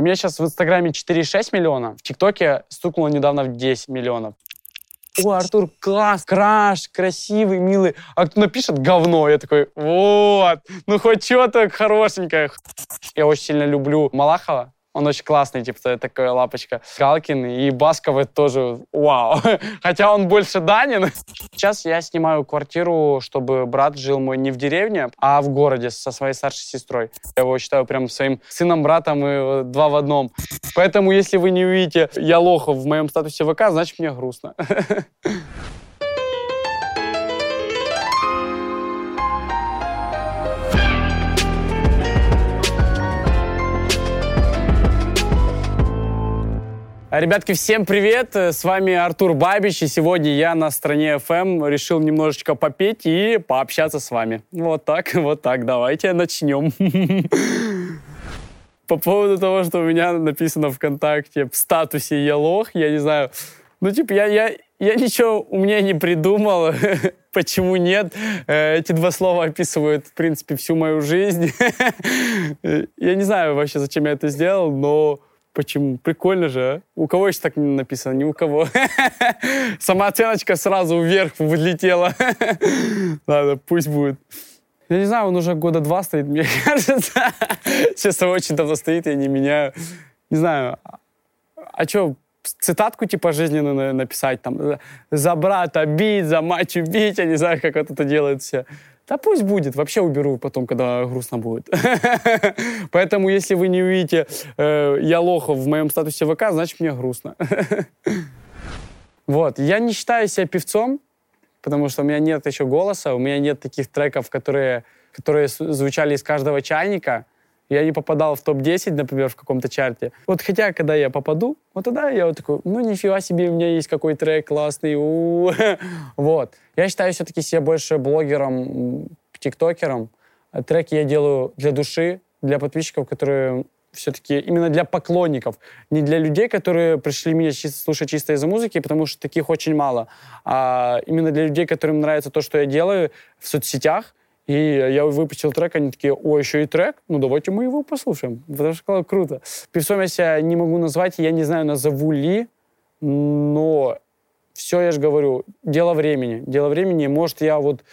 У меня сейчас в Инстаграме 4,6 миллиона, в ТикТоке стукнуло недавно в 10 миллионов. О, Артур, класс, краш, красивый, милый. А кто напишет говно, я такой, вот, ну хоть что-то хорошенькое. Я очень сильно люблю Малахова, он очень классный, типа, такая лапочка. Галкин и Басков тоже вау. Хотя он больше Данин. Сейчас я снимаю квартиру, чтобы брат жил мой не в деревне, а в городе со своей старшей сестрой. Я его считаю прям своим сыном, братом и два в одном. Поэтому, если вы не увидите я лохов в моем статусе ВК, значит, мне грустно. Ребятки, всем привет! С вами Артур Бабич, и сегодня я на стране FM решил немножечко попеть и пообщаться с вами. Вот так, вот так, давайте начнем. По поводу того, что у меня написано ВКонтакте в статусе «Я лох», я не знаю, ну, типа, я, я, я ничего у меня не придумал, почему нет. Э, эти два слова описывают, в принципе, всю мою жизнь. Я не знаю вообще, зачем я это сделал, но Почему? Прикольно же, а? У кого еще так написано? Ни у кого. Самооценочка сразу вверх вылетела. Ладно, пусть будет. Я не знаю, он уже года два стоит, мне кажется. Сейчас очень давно стоит, я не меняю. Не знаю. А что, цитатку типа жизненную написать, там, за брата бить, за мать убить, я не знаю, как вот это делают все. Да пусть будет, вообще уберу потом, когда грустно будет. Поэтому, если вы не увидите э, я лохов в моем статусе ВК, значит, мне грустно. вот, я не считаю себя певцом, потому что у меня нет еще голоса, у меня нет таких треков, которые, которые звучали из каждого чайника я не попадал в топ-10, например, в каком-то чарте. Вот хотя, когда я попаду, вот тогда я вот такой, ну, нифига себе, у меня есть какой трек классный. Вот. Я считаю все-таки себя больше блогером, тиктокером. Треки я делаю для души, для подписчиков, которые все-таки именно для поклонников, не для людей, которые пришли меня чисто, слушать чисто из-за музыки, потому что таких очень мало, а именно для людей, которым нравится то, что я делаю в соцсетях, и я выпустил трек, они такие, о, еще и трек? Ну, давайте мы его послушаем. Потому что круто. Певцом я себя не могу назвать, я не знаю, назову ли, но все, я же говорю, дело времени. Дело времени. Может, я вот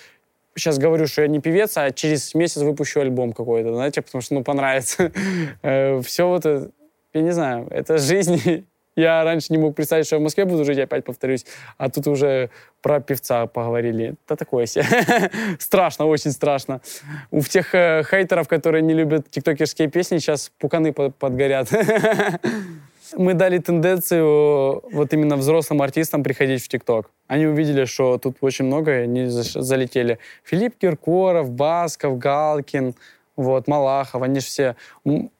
сейчас говорю, что я не певец, а через месяц выпущу альбом какой-то, знаете, потому что, ну, понравится. Э, все вот это, я не знаю, это жизнь я раньше не мог представить, что я в Москве буду жить, опять повторюсь. А тут уже про певца поговорили. Да такое себе. страшно, очень страшно. У тех э, хейтеров, которые не любят тиктокерские песни, сейчас пуканы под, подгорят. Мы дали тенденцию вот именно взрослым артистам приходить в ТикТок. Они увидели, что тут очень много, и они залетели. Филипп Киркоров, Басков, Галкин, вот, Малахов, они же все...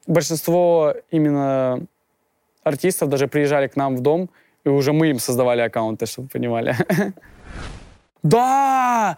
Большинство именно артистов даже приезжали к нам в дом, и уже мы им создавали аккаунты, чтобы понимали. Да!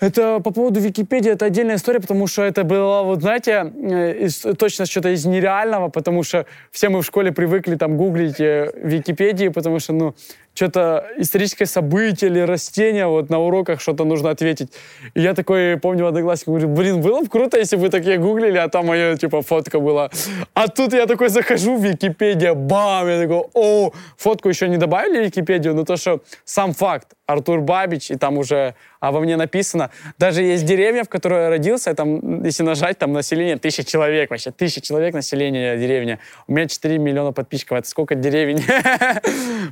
Это по поводу Википедии, это отдельная история, потому что это было, вот знаете, э, из, точно что-то из нереального, потому что все мы в школе привыкли там гуглить э, Википедии, потому что, ну, что-то историческое событие или растение, вот на уроках что-то нужно ответить. И я такой, помню, одноклассник говорит, блин, было бы круто, если бы такие гуглили, а там моя, типа, фотка была. А тут я такой захожу в Википедию, бам, я такой, о, фотку еще не добавили в Википедию, но то, что сам факт, Артур Бабич, и там уже обо мне написано. Даже есть деревня, в которой я родился, там, если нажать, там население тысяча человек вообще, тысяча человек населения деревня. У меня 4 миллиона подписчиков, это сколько деревень?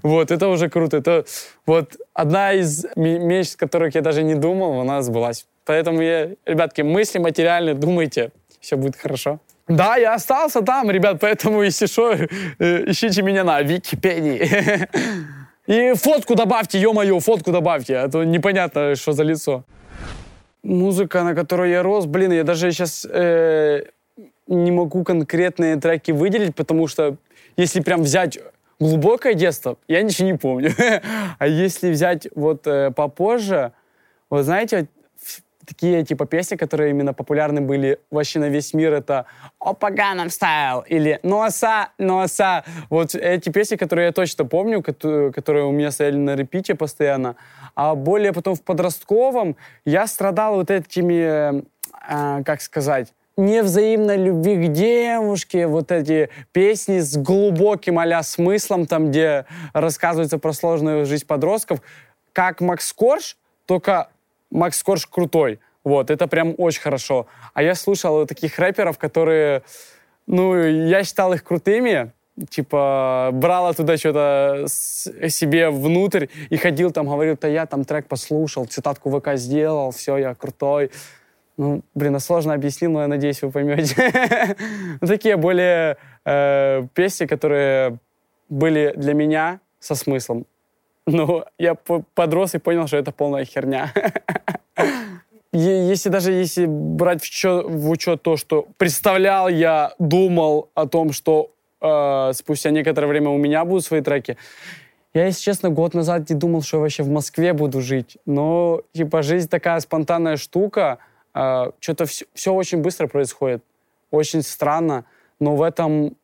Вот, это уже круто. Это вот одна из мечт, которых я даже не думал, она сбылась. Поэтому, я, ребятки, мысли материальные, думайте, все будет хорошо. Да, я остался там, ребят, поэтому, если что, э, ищите меня на Википедии. И фотку добавьте, ё-моё, фотку добавьте, а то непонятно, что за лицо. Музыка, на которой я рос, блин, я даже сейчас э, не могу конкретные треки выделить, потому что если прям взять глубокое детство, я ничего не помню. а если взять вот э, попозже, вот знаете, такие типа песни, которые именно популярны были вообще на весь мир, это «Опа Gangnam Style» или «Носа, носа». Вот эти песни, которые я точно помню, которые у меня стояли на репите постоянно. А более потом в подростковом я страдал вот этими, э, как сказать, невзаимной любви к девушке, вот эти песни с глубоким а смыслом, там, где рассказывается про сложную жизнь подростков, как Макс Корж, только Макс Корж крутой. Вот, это прям очень хорошо. А я слушал таких рэперов, которые, ну, я считал их крутыми, типа, брал оттуда что-то себе внутрь и ходил там, говорил, то я там трек послушал, цитатку ВК сделал, все, я крутой. Ну, блин, а сложно объяснил, но я надеюсь, вы поймете. Такие более э, песни, которые были для меня со смыслом. Ну, я подрос и понял, что это полная херня. Если даже если брать в учет, в учет то, что представлял я, думал о том, что э, спустя некоторое время у меня будут свои треки, я, если честно, год назад не думал, что я вообще в Москве буду жить. Но, типа, жизнь такая спонтанная штука, а, что-то все, все очень быстро происходит, очень странно, но в этом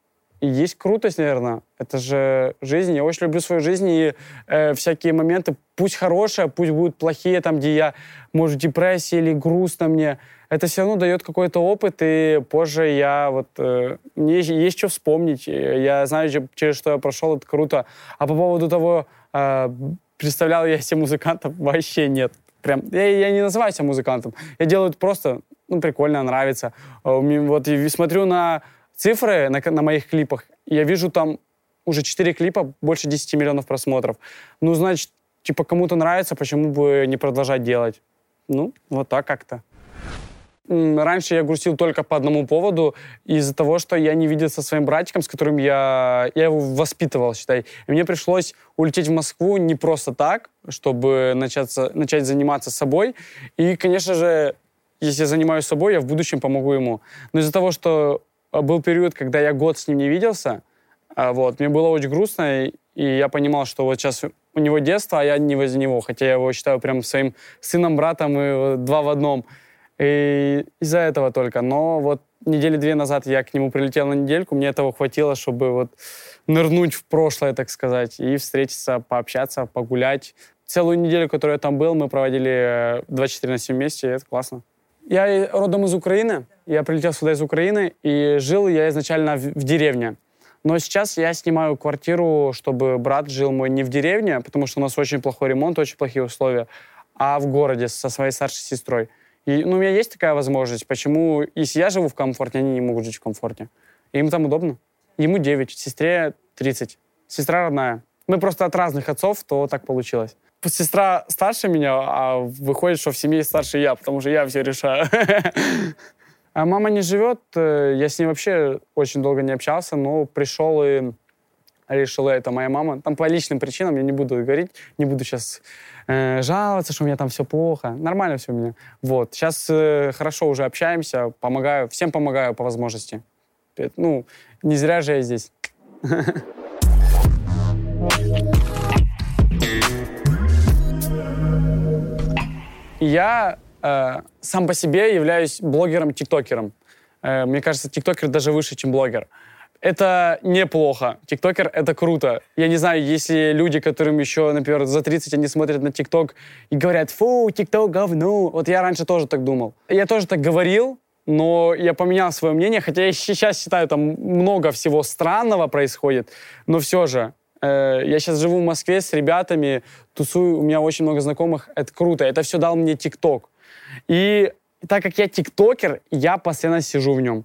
и есть крутость, наверное. Это же жизнь. Я очень люблю свою жизнь, и э, всякие моменты, пусть хорошие, пусть будут плохие, там, где я, может, депрессия или грустно мне, это все равно дает какой-то опыт, и позже я вот... Э, мне есть что вспомнить. Я знаю, через что я прошел, это круто. А по поводу того, э, представлял я себе музыкантов, вообще нет прям... Я, я не называю себя музыкантом. Я делаю это просто, ну, прикольно, нравится. А вот и смотрю на цифры на, на моих клипах, я вижу там уже 4 клипа, больше 10 миллионов просмотров. Ну, значит, типа, кому-то нравится, почему бы не продолжать делать? Ну, вот так как-то. Раньше я грустил только по одному поводу, из-за того, что я не видел со своим братиком, с которым я, я его воспитывал, считай. И мне пришлось улететь в Москву не просто так, чтобы начаться, начать заниматься собой. И, конечно же, если я занимаюсь собой, я в будущем помогу ему. Но из-за того, что был период, когда я год с ним не виделся, а, вот, мне было очень грустно, и я понимал, что вот сейчас у него детство, а я не возле него, хотя я его считаю прям своим сыном, братом и два в одном. И из-за этого только. Но вот недели две назад я к нему прилетел на недельку, мне этого хватило, чтобы вот нырнуть в прошлое, так сказать, и встретиться, пообщаться, погулять. Целую неделю, которую я там был, мы проводили 24 на 7 вместе, и это классно. Я родом из Украины, я прилетел сюда из Украины, и жил я изначально в, в деревне. Но сейчас я снимаю квартиру, чтобы брат жил мой не в деревне, потому что у нас очень плохой ремонт, очень плохие условия, а в городе со своей старшей сестрой. И ну, у меня есть такая возможность. Почему, если я живу в комфорте, они не могут жить в комфорте? Им там удобно. Ему 9, сестре 30. Сестра родная. Мы просто от разных отцов, то так получилось. Сестра старше меня, а выходит, что в семье старше я, потому что я все решаю. А мама не живет, э, я с ней вообще очень долго не общался, но пришел и решила, это моя мама. Там по личным причинам, я не буду говорить, не буду сейчас э, жаловаться, что у меня там все плохо. Нормально все у меня. Вот. Сейчас э, хорошо уже общаемся, помогаю, всем помогаю по возможности. Ну, не зря же я здесь. Я э, сам по себе являюсь блогером-тиктокером. Э, мне кажется, тиктокер даже выше, чем блогер это неплохо. Тиктокер — это круто. Я не знаю, если люди, которым еще, например, за 30, они смотрят на ТикТок и говорят, фу, ТикТок говно. Вот я раньше тоже так думал. Я тоже так говорил, но я поменял свое мнение, хотя я сейчас считаю, там много всего странного происходит, но все же, э, я сейчас живу в Москве с ребятами, тусую, у меня очень много знакомых, это круто, это все дал мне ТикТок. И так как я тиктокер, я постоянно сижу в нем.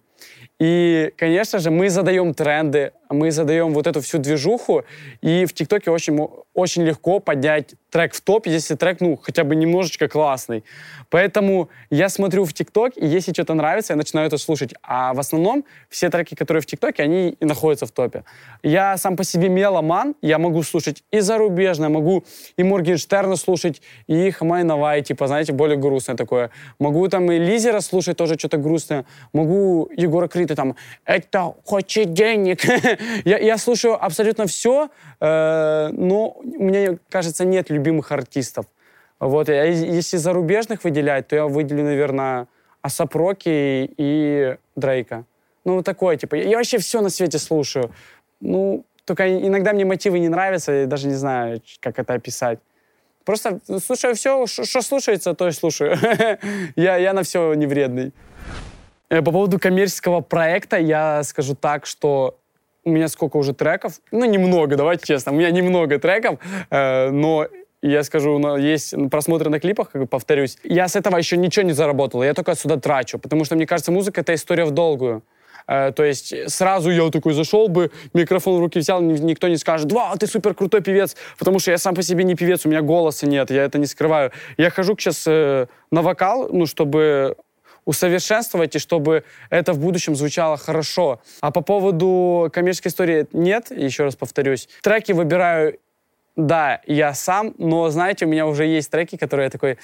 И, конечно же, мы задаем тренды, мы задаем вот эту всю движуху, и в ТикТоке очень, очень легко поднять трек в топ, если трек, ну, хотя бы немножечко классный. Поэтому я смотрю в ТикТок, и если что-то нравится, я начинаю это слушать. А в основном все треки, которые в ТикТоке, они и находятся в топе. Я сам по себе меломан, я могу слушать и зарубежное, могу и Моргенштерна слушать, и Хамай Навай, типа, знаете, более грустное такое. Могу там и Лизера слушать, тоже что-то грустное. Могу Егора Крита там, это хочет денег. я, я слушаю абсолютно все, э, но мне кажется, нет любимых артистов. Вот, а если зарубежных выделять, то я выделю, наверное, Асапроки и Дрейка. Ну, такое, типа, я вообще все на свете слушаю. Ну, только иногда мне мотивы не нравятся, я даже не знаю, как это описать. Просто слушаю все, что слушается, то и слушаю. я, я на все не вредный. Э, по поводу коммерческого проекта я скажу так, что у меня сколько уже треков? Ну, немного, давайте честно. У меня немного треков, э, но я скажу, есть просмотры на клипах, как повторюсь. Я с этого еще ничего не заработал, я только сюда трачу, потому что, мне кажется, музыка — это история в долгую. Э, то есть сразу я такой зашел бы, микрофон в руки взял, никто не скажет, вау, ты супер крутой певец, потому что я сам по себе не певец, у меня голоса нет, я это не скрываю. Я хожу сейчас э, на вокал, ну, чтобы усовершенствовать, и чтобы это в будущем звучало хорошо. А по поводу коммерческой истории нет, еще раз повторюсь. Треки выбираю, да, я сам, но, знаете, у меня уже есть треки, которые я такой,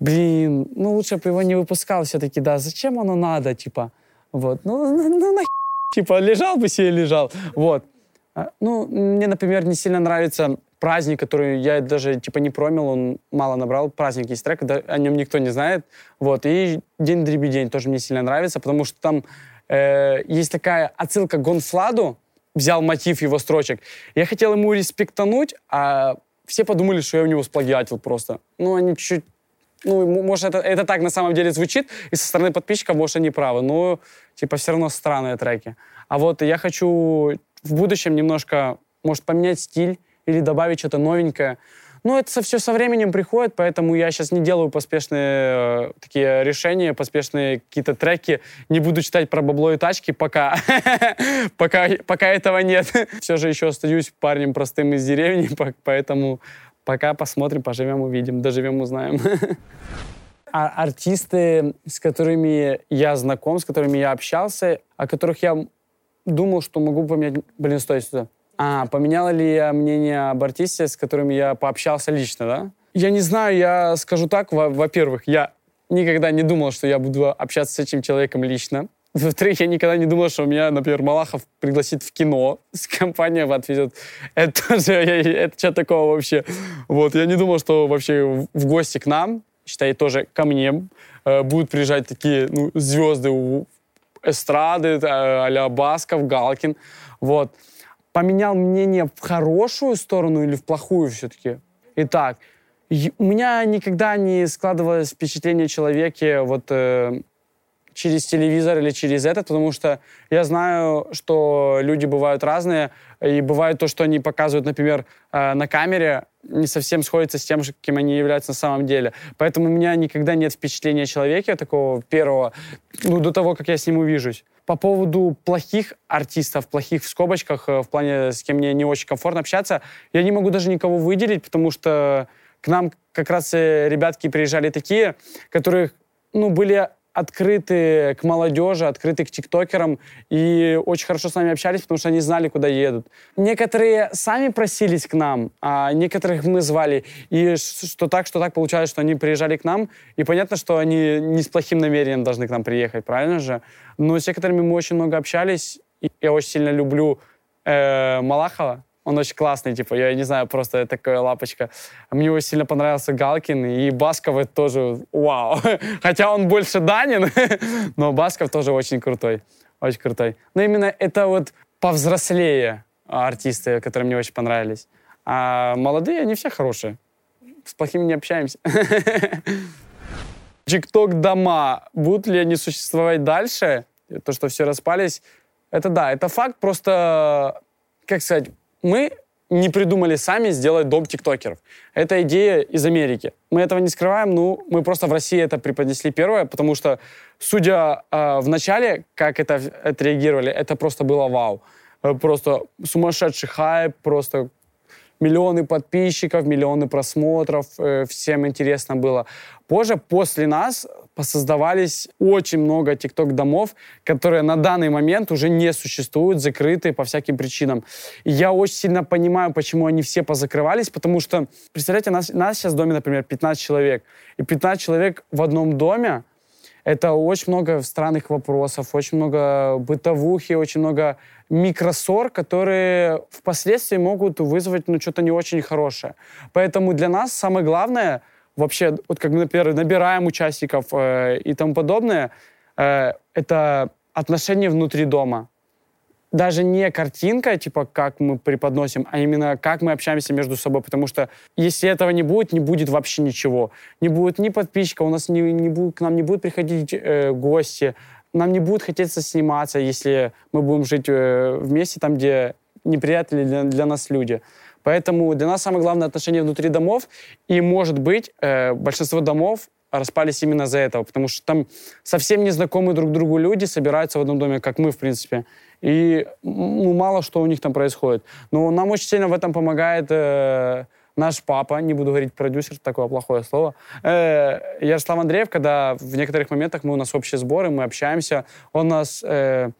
блин, ну лучше бы его не выпускал все-таки, да, зачем оно надо, типа, вот, ну, ну, ну на типа, лежал бы себе, лежал, вот. А, ну, мне, например, не сильно нравится праздник, который я даже типа не промил, он мало набрал. Праздник есть трек, да, о нем никто не знает. Вот. И День Дребедень тоже мне сильно нравится, потому что там э, есть такая отсылка к Гонфладу, взял мотив его строчек. Я хотел ему респектануть, а все подумали, что я у него сплагиатил просто. Ну, они чуть ну, может, это, это так на самом деле звучит, и со стороны подписчиков, может, они правы, но, типа, все равно странные треки. А вот я хочу в будущем немножко, может, поменять стиль, или добавить что-то новенькое. Ну, это все со временем приходит, поэтому я сейчас не делаю поспешные э, такие решения, поспешные какие-то треки. Не буду читать про бабло и тачки пока. пока, пока этого нет. все же еще остаюсь парнем простым из деревни, поэтому пока посмотрим, поживем, увидим, доживем, узнаем. а артисты, с которыми я знаком, с которыми я общался, о которых я думал, что могу поменять... Блин, стой сюда. А, поменяла ли я мнение об артисте, с которым я пообщался лично, да? Я не знаю, я скажу так, во-первых, я никогда не думал, что я буду общаться с этим человеком лично. Во-вторых, я никогда не думал, что меня, например, Малахов пригласит в кино, с компанией отвезет. Это тоже, это что такого вообще? Вот, я не думал, что вообще в гости к нам, считай, тоже ко мне, э, будут приезжать такие ну, звезды эстрады, э, а-ля Басков, Галкин. Вот поменял мнение в хорошую сторону или в плохую все-таки? Итак, у меня никогда не складывалось впечатление о человеке вот э, через телевизор или через этот, потому что я знаю, что люди бывают разные, и бывает то, что они показывают, например, э, на камере, не совсем сходится с тем, кем они являются на самом деле. Поэтому у меня никогда нет впечатления о человеке такого первого, ну, до того, как я с ним увижусь. По поводу плохих артистов, плохих в скобочках, э, в плане, с кем мне не очень комфортно общаться, я не могу даже никого выделить, потому что к нам как раз э, ребятки приезжали такие, которые, ну, были открыты к молодежи, открыты к тиктокерам и очень хорошо с нами общались, потому что они знали, куда едут. Некоторые сами просились к нам, а некоторых мы звали. И что так, что так получалось, что они приезжали к нам, и понятно, что они не с плохим намерением должны к нам приехать, правильно же? Но с некоторыми мы очень много общались, и я очень сильно люблю э, Малахова, он очень классный, типа, я не знаю, просто такая лапочка. Мне очень сильно понравился Галкин, и Басков тоже вау. Хотя он больше Данин, но Басков тоже очень крутой. Очень крутой. Но именно это вот повзрослее артисты, которые мне очень понравились. А молодые, они все хорошие. С плохими не общаемся. Тикток дома, будут ли они существовать дальше? То, что все распались, это да, это факт, просто, как сказать, мы не придумали сами сделать дом тиктокеров. Это идея из Америки. Мы этого не скрываем, ну, мы просто в России это преподнесли первое, потому что, судя э, в начале, как это отреагировали, это просто было вау. Э, просто сумасшедший хайп, просто миллионы подписчиков, миллионы просмотров, э, всем интересно было. Позже, после нас, посоздавались очень много тикток-домов, которые на данный момент уже не существуют, закрыты по всяким причинам. И я очень сильно понимаю, почему они все позакрывались, потому что, представляете, нас, нас сейчас в доме, например, 15 человек, и 15 человек в одном доме, это очень много странных вопросов, очень много бытовухи, очень много микросор, которые впоследствии могут вызвать ну, что-то не очень хорошее. Поэтому для нас самое главное вообще, вот как мы, например, набираем участников э, и тому подобное, э, это отношения внутри дома даже не картинка, типа, как мы преподносим, а именно как мы общаемся между собой. Потому что если этого не будет, не будет вообще ничего. Не будет ни подписчика, у нас не, не будет, к нам не будут приходить э, гости, нам не будет хотеться сниматься, если мы будем жить э, вместе там, где неприятели для, для нас люди. Поэтому для нас самое главное отношение внутри домов. И, может быть, э, большинство домов распались именно за этого, потому что там совсем незнакомые друг другу люди собираются в одном доме, как мы, в принципе. И ну, мало что у них там происходит. Но нам очень сильно в этом помогает э, наш папа, не буду говорить продюсер, такое плохое слово, э, Ярослав Андреев, когда в некоторых моментах мы у нас общие сборы, мы общаемся, он нас э,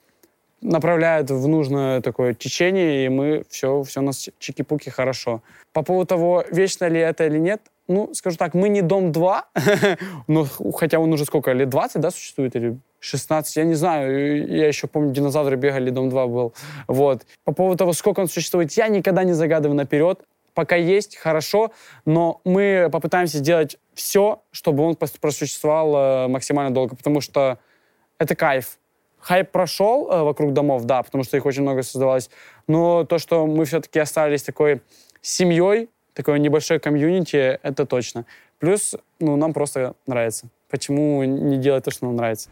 направляет в нужное такое течение, и мы все, все у нас чики-пуки хорошо. По поводу того, вечно ли это или нет, ну, скажу так, мы не дом 2, но хотя он уже сколько, лет 20, да, существует, или 16, я не знаю, я еще помню, динозавры бегали, дом 2 был, вот. По поводу того, сколько он существует, я никогда не загадываю наперед, пока есть, хорошо, но мы попытаемся сделать все, чтобы он просуществовал э, максимально долго, потому что это кайф. Хайп прошел э, вокруг домов, да, потому что их очень много создавалось, но то, что мы все-таки остались такой семьей, такое небольшое комьюнити, это точно. Плюс, ну, нам просто нравится. Почему не делать то, что нам нравится?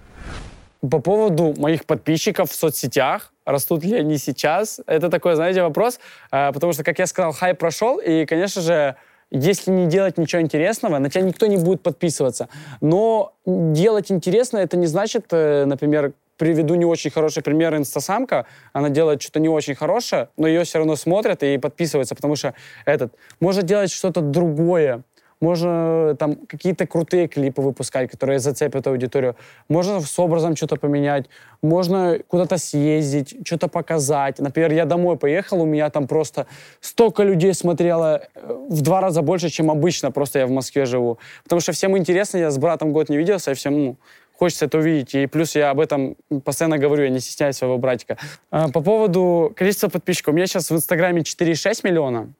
По поводу моих подписчиков в соцсетях, растут ли они сейчас, это такой, знаете, вопрос, э, потому что, как я сказал, хайп прошел, и, конечно же, если не делать ничего интересного, на тебя никто не будет подписываться. Но делать интересно, это не значит, э, например, приведу не очень хороший пример инстасамка. Она делает что-то не очень хорошее, но ее все равно смотрят и подписываются, потому что этот может делать что-то другое. Можно там какие-то крутые клипы выпускать, которые зацепят аудиторию. Можно с образом что-то поменять. Можно куда-то съездить, что-то показать. Например, я домой поехал, у меня там просто столько людей смотрело э, в два раза больше, чем обычно. Просто я в Москве живу. Потому что всем интересно, я с братом год не виделся, и всем, ну, хочется это увидеть. И плюс я об этом постоянно говорю, я не стесняюсь своего братика. А, по поводу количества подписчиков. У меня сейчас в Инстаграме 4,6 миллиона.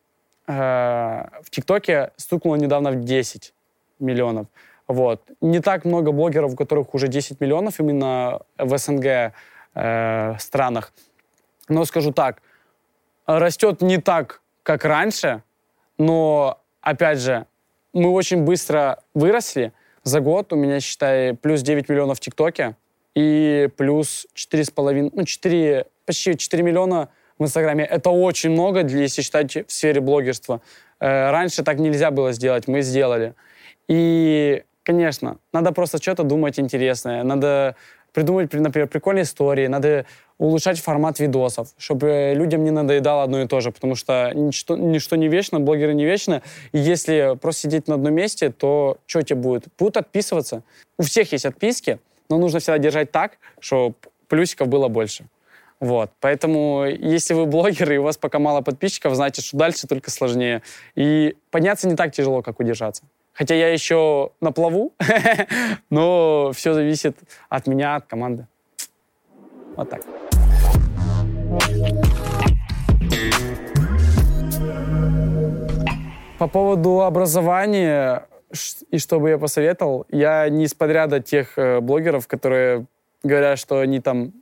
А, в ТикТоке стукнуло недавно в 10 миллионов. Вот. Не так много блогеров, у которых уже 10 миллионов именно в СНГ э, странах. Но скажу так, растет не так, как раньше, но, опять же, мы очень быстро выросли, за год у меня, считай, плюс 9 миллионов в ТикТоке и плюс 4,5, ну, 4, почти 4 миллиона в Инстаграме. Это очень много, если считать в сфере блогерства. Э, раньше так нельзя было сделать, мы сделали. И, конечно, надо просто что-то думать интересное, надо придумать, например, прикольные истории, надо улучшать формат видосов, чтобы людям не надоедало одно и то же, потому что ничто, ничто не вечно, блогеры не вечно, и если просто сидеть на одном месте, то что тебе будет? Будут отписываться. У всех есть отписки, но нужно всегда держать так, чтобы плюсиков было больше. Вот. Поэтому, если вы блогер и у вас пока мало подписчиков, знаете, что дальше только сложнее. И подняться не так тяжело, как удержаться. Хотя я еще на плаву, но все зависит от меня, от команды. Вот так. По поводу образования и что бы я посоветовал, я не из подряда тех э, блогеров, которые говорят, что они там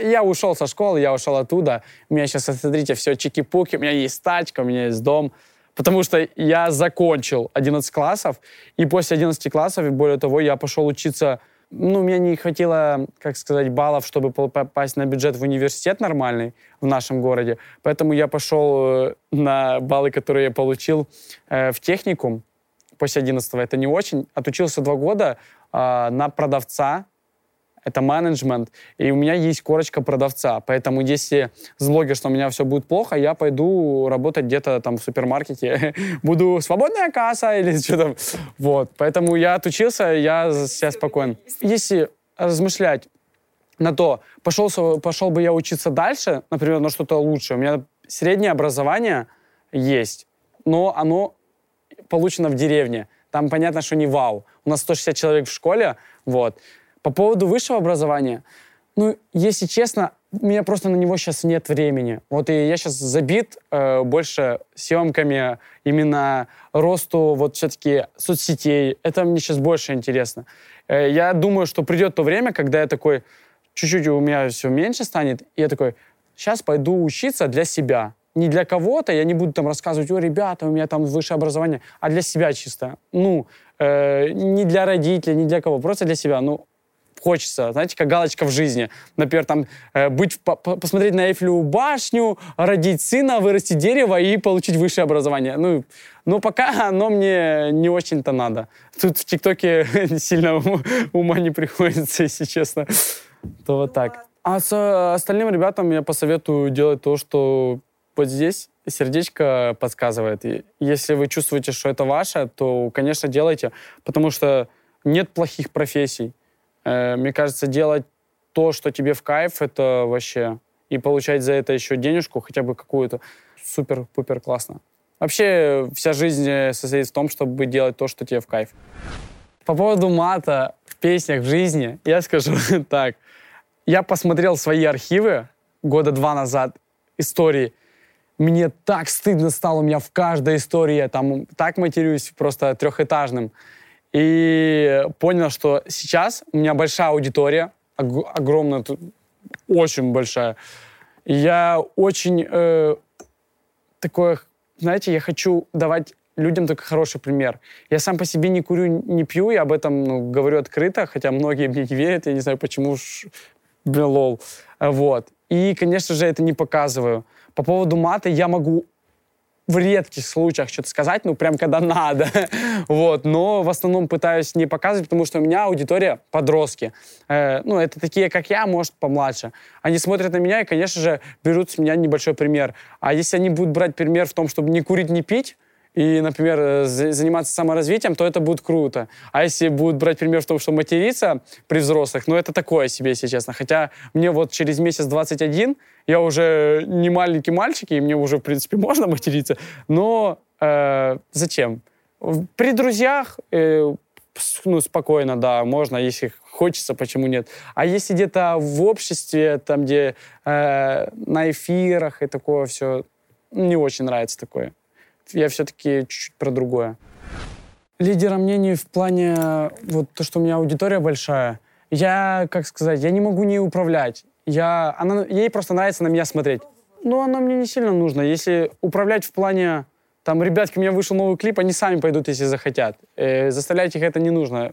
я, ушел со школы, я ушел оттуда. У меня сейчас, смотрите, все чики-пуки, у меня есть тачка, у меня есть дом. Потому что я закончил 11 классов, и после 11 классов, и более того, я пошел учиться ну, мне не хватило, как сказать, баллов, чтобы попасть на бюджет в университет нормальный в нашем городе. Поэтому я пошел э, на баллы, которые я получил э, в техникум после 11 Это не очень. Отучился два года э, на продавца это менеджмент, и у меня есть корочка продавца. Поэтому если злоги, что у меня все будет плохо, я пойду работать где-то там в супермаркете, буду свободная касса или что там. Вот. Поэтому я отучился, я сейчас спокоен. Если размышлять на то, пошел, пошел бы я учиться дальше, например, на что-то лучше, у меня среднее образование есть, но оно получено в деревне. Там понятно, что не вау. У нас 160 человек в школе, вот. По поводу высшего образования, ну, если честно, у меня просто на него сейчас нет времени. Вот и я сейчас забит э, больше съемками, именно росту вот все-таки соцсетей. Это мне сейчас больше интересно. Э, я думаю, что придет то время, когда я такой, чуть-чуть у меня все меньше станет, и я такой, сейчас пойду учиться для себя. Не для кого-то, я не буду там рассказывать, о, ребята, у меня там высшее образование, а для себя чисто. Ну, э, не для родителей, не для кого, просто для себя. Ну, хочется, знаете, как галочка в жизни. Например, там, э, быть, по, посмотреть на Эйфелеву башню, родить сына, вырастить дерево и получить высшее образование. Ну, но пока оно мне не очень-то надо. Тут в ТикТоке сильно ума не приходится, если честно. То вот так. А с остальным ребятам я посоветую делать то, что вот здесь сердечко подсказывает. И если вы чувствуете, что это ваше, то, конечно, делайте, потому что нет плохих профессий. Э, мне кажется, делать то, что тебе в кайф, это вообще... И получать за это еще денежку, хотя бы какую-то, супер-пупер классно. Вообще вся жизнь э, состоит в том, чтобы делать то, что тебе в кайф. По поводу мата в песнях, в жизни, я скажу так. Я посмотрел свои архивы года два назад, истории, мне так стыдно стало, у меня в каждой истории я там так матерюсь, просто трехэтажным. И понял, что сейчас у меня большая аудитория, ог- огромная, очень большая. И я очень э, такое, знаете, я хочу давать людям только хороший пример. Я сам по себе не курю, не пью, я об этом ну, говорю открыто, хотя многие мне не верят, я не знаю, почему, блин, лол. Вот. И, конечно же, это не показываю. По поводу мата я могу в редких случаях что-то сказать, ну, прям когда надо, вот, но в основном пытаюсь не показывать, потому что у меня аудитория подростки, э, ну, это такие, как я, может, помладше. Они смотрят на меня и, конечно же, берут с меня небольшой пример. А если они будут брать пример в том, чтобы не курить, не пить, и, например, э, заниматься саморазвитием, то это будет круто. А если будут брать пример в том, что материться при взрослых, ну, это такое себе, если честно. Хотя мне вот через месяц 21, я уже не маленький мальчик, и мне уже, в принципе, можно материться, но э, зачем? При друзьях э, ну, спокойно, да, можно, если хочется, почему нет. А если где-то в обществе, там, где э, на эфирах и такое все, не очень нравится такое я все-таки чуть-чуть про другое. Лидера мнений в плане вот то, что у меня аудитория большая, я, как сказать, я не могу не управлять. Я, она, ей просто нравится на меня смотреть. Но оно мне не сильно нужно. Если управлять в плане, там, ребятки, у меня вышел новый клип, они сами пойдут, если захотят. Э, заставлять их это не нужно.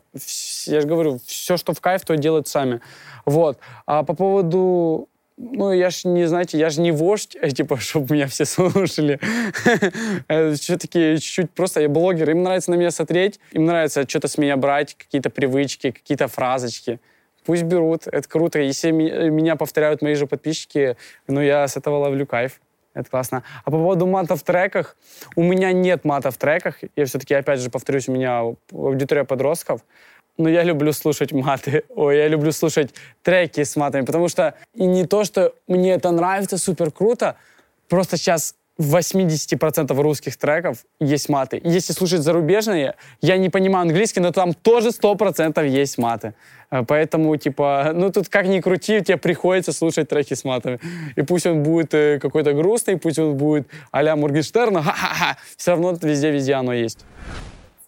Я же говорю, все, что в кайф, то делают сами. Вот. А по поводу ну, я ж не, знаете, я же не вождь, типа, чтобы меня все слушали. Э, Все-таки чуть-чуть просто я блогер, им нравится на меня смотреть, им нравится что-то с меня брать, какие-то привычки, какие-то фразочки. Пусть берут, это круто. Если меня повторяют мои же подписчики, ну, я с этого ловлю кайф. Это классно. А по поводу мата в треках, у меня нет мата в треках. Я все-таки, опять же, повторюсь, у меня аудитория подростков но я люблю слушать маты. Ой, я люблю слушать треки с матами, потому что и не то, что мне это нравится супер круто, просто сейчас в 80% русских треков есть маты. Если слушать зарубежные, я не понимаю английский, но там тоже 100% есть маты. Э, поэтому, типа, ну тут как ни крути, тебе приходится слушать треки с матами. И пусть он будет э, какой-то грустный, пусть он будет а-ля Моргенштерна, ха-ха-ха, все равно везде-везде оно есть.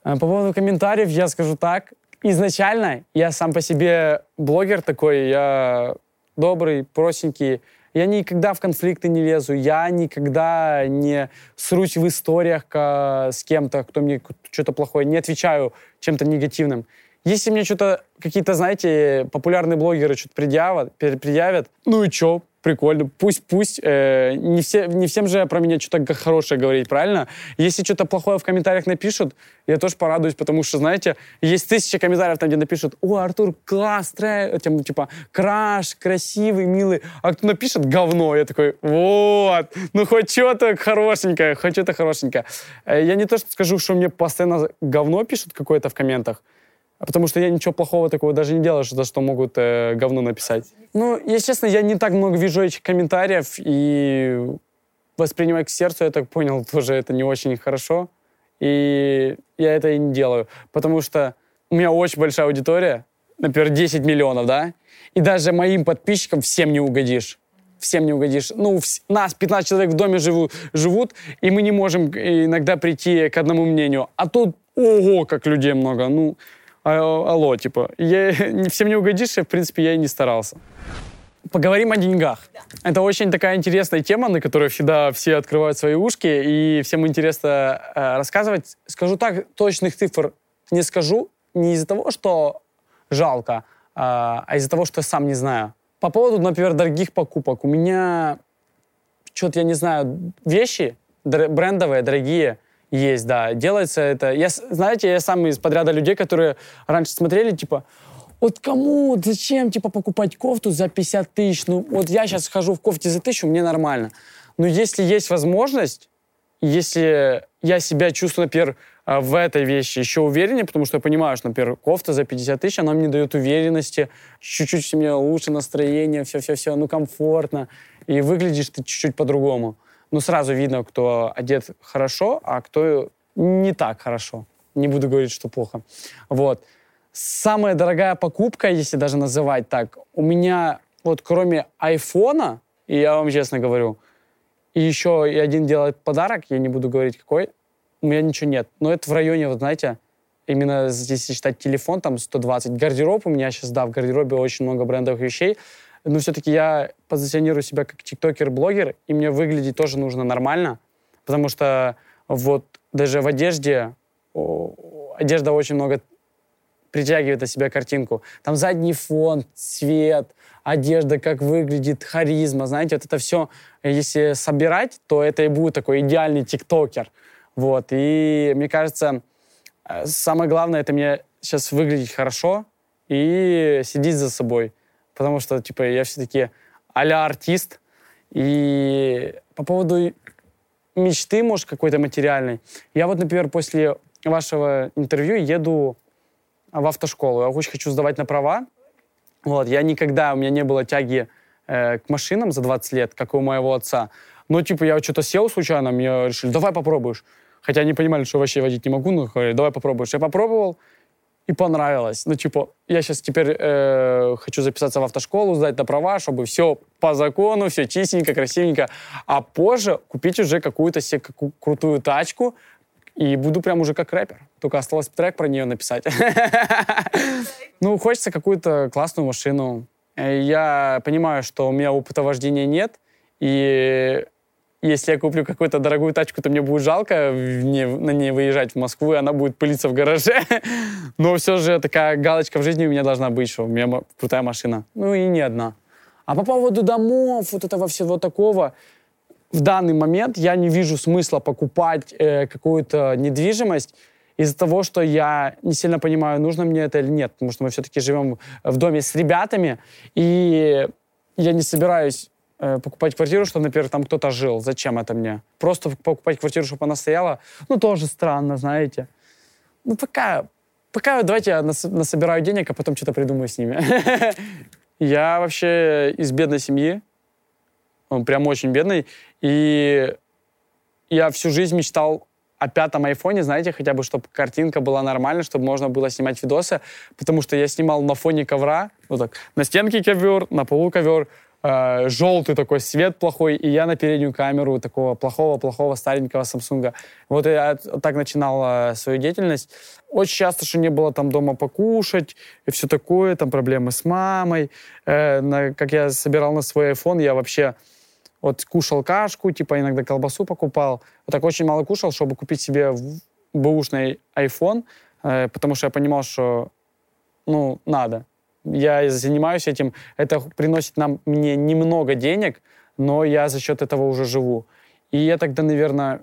Э, по поводу комментариев я скажу так изначально я сам по себе блогер такой, я добрый, простенький. Я никогда в конфликты не лезу, я никогда не срусь в историях с кем-то, кто мне что-то плохое, не отвечаю чем-то негативным. Если мне что-то, какие-то, знаете, популярные блогеры что-то предъявят, предъявят, ну и что, прикольно, пусть, пусть. Э, не, все, не всем же про меня что-то хорошее говорить, правильно? Если что-то плохое в комментариях напишут, я тоже порадуюсь, потому что, знаете, есть тысячи комментариев там, где напишут, о, Артур, класс, трэ... тем, типа, краш, красивый, милый. А кто напишет говно, я такой, вот, ну хоть что-то хорошенькое, хоть что-то хорошенькое. Э, я не то, что скажу, что мне постоянно говно пишут какое-то в комментах, Потому что я ничего плохого такого даже не делаю, за что могут э, говно написать. Ну, если честно, я не так много вижу этих комментариев, и воспринимать к сердцу, я так понял, тоже это не очень хорошо. И я это и не делаю. Потому что у меня очень большая аудитория, например, 10 миллионов, да? И даже моим подписчикам всем не угодишь. Всем не угодишь. Ну, нас 15 человек в доме живут, живут, и мы не можем иногда прийти к одному мнению. А тут, ого, как людей много. Ну, а, алло, типа, я, всем не угодишь, и, в принципе, я и не старался. Поговорим о деньгах. Да. Это очень такая интересная тема, на которой всегда все открывают свои ушки, и всем интересно э, рассказывать. Скажу так, точных цифр не скажу, не из-за того, что жалко, а, а из-за того, что я сам не знаю. По поводу, например, дорогих покупок. У меня, что-то, я не знаю, вещи брендовые, дорогие, есть, да. Делается это... Я, знаете, я сам из подряда людей, которые раньше смотрели, типа, вот кому, зачем, типа, покупать кофту за 50 тысяч? Ну, вот я сейчас хожу в кофте за тысячу, мне нормально. Но если есть возможность, если я себя чувствую, например, а, в этой вещи еще увереннее, потому что я понимаю, что, например, кофта за 50 тысяч, она мне дает уверенности, чуть-чуть мне лучше настроение, все-все-все, ну, комфортно, и выглядишь ты чуть-чуть по-другому. Ну, сразу видно, кто одет хорошо, а кто не так хорошо. Не буду говорить, что плохо. Вот. Самая дорогая покупка, если даже называть так, у меня вот кроме айфона, и я вам честно говорю, и еще и один делает подарок, я не буду говорить какой, у меня ничего нет. Но это в районе, вот знаете, именно здесь считать телефон, там 120. Гардероб у меня сейчас, да, в гардеробе очень много брендовых вещей. Но все-таки я позиционирую себя как тиктокер-блогер, и мне выглядеть тоже нужно нормально, потому что вот даже в одежде, одежда очень много притягивает на себя картинку. Там задний фон, цвет, одежда, как выглядит, харизма, знаете, вот это все, если собирать, то это и будет такой идеальный тиктокер. Вот, и мне кажется, э, самое главное, это мне сейчас выглядеть хорошо и сидеть за собой. Потому что, типа, я все-таки а артист. И по поводу мечты, может, какой-то материальной. Я вот, например, после вашего интервью еду в автошколу. Я очень хочу сдавать на права. Вот, я никогда, у меня не было тяги э, к машинам за 20 лет, как у моего отца. Но, типа, я что-то сел случайно, мне решили, давай попробуешь. Хотя они понимали, что вообще водить не могу, но говорили, давай попробуешь. Я попробовал, и понравилось. Ну, типа, я сейчас теперь э, хочу записаться в автошколу, сдать на права, чтобы все по закону, все чистенько, красивенько. А позже купить уже какую-то себе какую крутую тачку, и буду прям уже как рэпер. Только осталось трек про нее написать. Ну, хочется какую-то классную машину. Э, я понимаю, что у меня опыта вождения нет, и если я куплю какую-то дорогую тачку, то мне будет жалко не, на ней выезжать в Москву, и она будет пылиться в гараже. Но все же такая галочка в жизни у меня должна быть, что у меня крутая машина. Ну и не одна. А по поводу домов, вот этого всего такого, в данный момент я не вижу смысла покупать э, какую-то недвижимость из-за того, что я не сильно понимаю, нужно мне это или нет, потому что мы все-таки живем в доме с ребятами, и я не собираюсь покупать квартиру, чтобы, например, там кто-то жил. Зачем это мне? Просто покупать квартиру, чтобы она стояла, ну, тоже странно, знаете. Ну, пока, пока давайте я нас, насобираю денег, а потом что-то придумаю с ними. Я вообще из бедной семьи, он прям очень бедный, и я всю жизнь мечтал о пятом айфоне, знаете, хотя бы, чтобы картинка была нормальная, чтобы можно было снимать видосы, потому что я снимал на фоне ковра, вот так, на стенке ковер, на полу ковер, э, желтый такой свет плохой, и я на переднюю камеру такого плохого-плохого старенького Samsung. Вот я так начинал свою деятельность. Очень часто, что не было там дома покушать, и все такое, там проблемы с мамой. Э, на, как я собирал на свой iPhone, я вообще вот кушал кашку, типа иногда колбасу покупал. Вот так очень мало кушал, чтобы купить себе бэушный iPhone, э, потому что я понимал, что ну, надо я занимаюсь этим, это приносит нам, мне немного денег, но я за счет этого уже живу. И я тогда, наверное,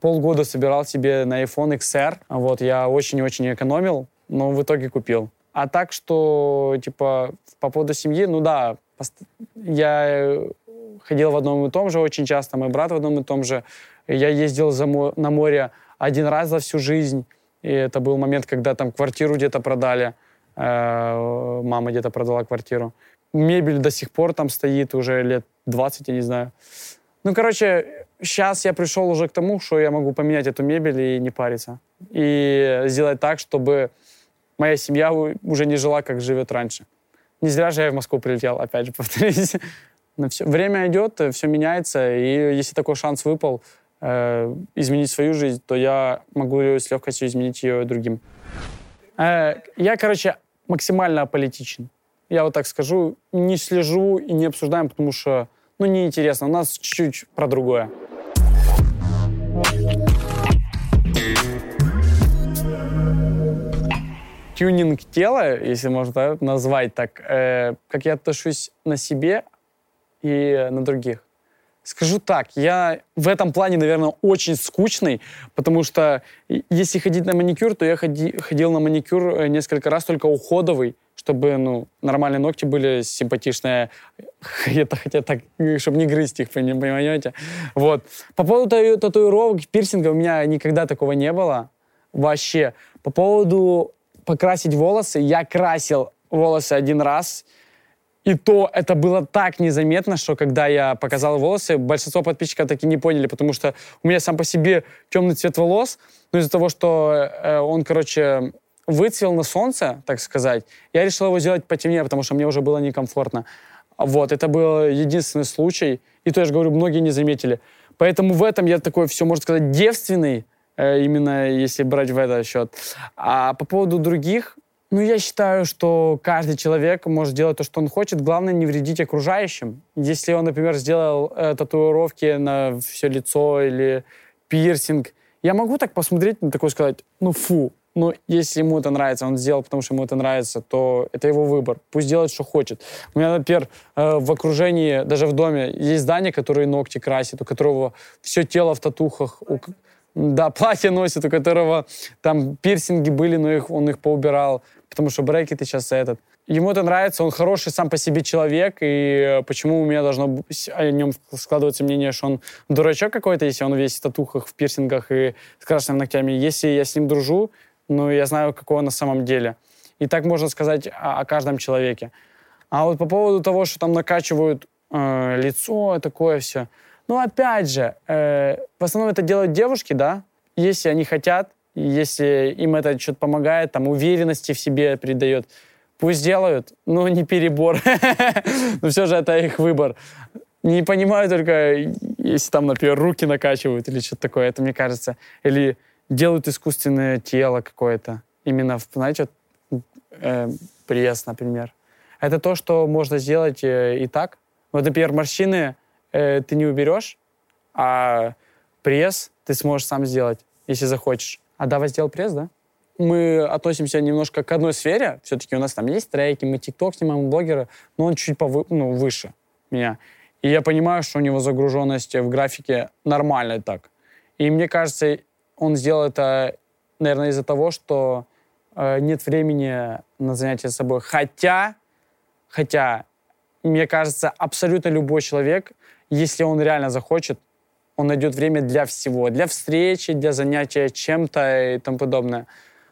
полгода собирал себе на iPhone XR. Вот, я очень-очень экономил, но в итоге купил. А так, что, типа, по поводу семьи, ну да, я ходил в одном и том же очень часто, мой брат в одном и том же. Я ездил за мо на море один раз за всю жизнь, и это был момент, когда там квартиру где-то продали. Э, мама где-то продала квартиру. Мебель до сих пор там стоит уже лет 20, я не знаю. Ну, короче, сейчас я пришел уже к тому, что я могу поменять эту мебель и не париться. И сделать так, чтобы моя семья уже не жила, как живет раньше. Не зря же я в Москву прилетел, опять же, повторюсь. Но все, время идет, все меняется, и если такой шанс выпал э, изменить свою жизнь, то я могу с легкостью изменить ее другим. Э, я, короче, максимально аполитичен. Я вот так скажу, не слежу и не обсуждаем, потому что, ну, неинтересно. У нас чуть-чуть про другое. тюнинг тела, если можно назвать так, э, как я отношусь на себе и на других. Скажу так, я в этом плане, наверное, очень скучный, потому что если ходить на маникюр, то я ходи, ходил на маникюр э, несколько раз, только уходовый, чтобы ну, нормальные ногти были симпатичные. Это хотя так, чтобы не грызть их, понимаете? Вот. По поводу татуировок, пирсинга у меня никогда такого не было. Вообще. По поводу покрасить волосы, я красил волосы один раз, и то это было так незаметно, что когда я показал волосы, большинство подписчиков таки не поняли, потому что у меня сам по себе темный цвет волос, но из-за того, что э, он, короче, выцвел на солнце, так сказать, я решил его сделать потемнее, потому что мне уже было некомфортно. Вот, это был единственный случай, и то, я же говорю, многие не заметили. Поэтому в этом я такой, все, можно сказать, девственный, э, именно если брать в этот счет. А по поводу других, ну, я считаю, что каждый человек может делать то, что он хочет. Главное, не вредить окружающим. Если он, например, сделал э, татуировки на все лицо или пирсинг, я могу так посмотреть на такой сказать, ну, фу. Но если ему это нравится, он сделал, потому что ему это нравится, то это его выбор. Пусть делает, что хочет. У меня, например, э, в окружении, даже в доме, есть здание, которое ногти красит, у которого все тело в татухах, у, да, платье носит, у которого там пирсинги были, но их, он их поубирал потому что брекеты сейчас этот. Ему это нравится, он хороший сам по себе человек, и почему у меня должно о нем складываться мнение, что он дурачок какой-то, если он весь в татухах, в пирсингах и с красными ногтями. Если я с ним дружу, ну, я знаю, какой он на самом деле. И так можно сказать о, о каждом человеке. А вот по поводу того, что там накачивают э, лицо, такое все. Ну, опять же, э, в основном это делают девушки, да, если они хотят, если им это что-то помогает, там, уверенности в себе придает, пусть делают, но не перебор. Но все же это их выбор. Не понимаю только, если там, например, руки накачивают или что-то такое, это, мне кажется, или делают искусственное тело какое-то. Именно, знаете, э, пресс, например. Это то, что можно сделать э, и так. Вот, например, морщины э, ты не уберешь, а пресс ты сможешь сам сделать, если захочешь. А Дава сделал пресс, да? Мы относимся немножко к одной сфере. Все-таки у нас там есть треки, мы тикток снимаем, блогеры, но он чуть повы... ну, выше меня. И я понимаю, что у него загруженность в графике нормальная так. И мне кажется, он сделал это, наверное, из-за того, что э, нет времени на занятия собой. Хотя, хотя, мне кажется, абсолютно любой человек, если он реально захочет, он найдет время для всего, для встречи, для занятия чем-то и тому подобное.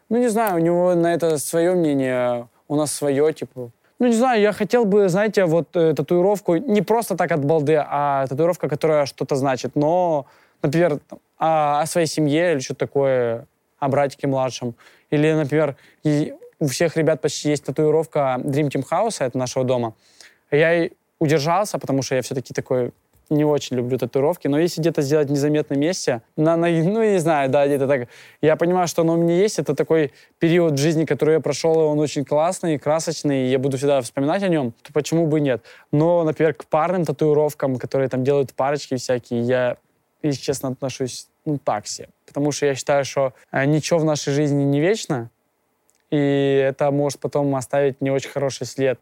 Ну, не знаю, у него на это свое мнение, у нас свое, типа. Ну, не знаю, я хотел бы, знаете, вот э, татуировку не просто так от балды, а татуировка, которая что-то значит, но, например, о, о своей семье или что-то такое, о братике младшем. Или, например, у всех ребят почти есть татуировка Dream Team House, это нашего дома. Я удержался, потому что я все-таки такой не очень люблю татуировки, но если где-то сделать в незаметном месте, на, на, ну, не знаю, да, где-то так, я понимаю, что оно у меня есть, это такой период жизни, который я прошел, и он очень классный, красочный, и я буду всегда вспоминать о нем, то почему бы нет? Но, например, к парным татуировкам, которые там делают парочки всякие, я, если честно, отношусь, ну, так себе. Потому что я считаю, что э, ничего в нашей жизни не вечно, и это может потом оставить не очень хороший след.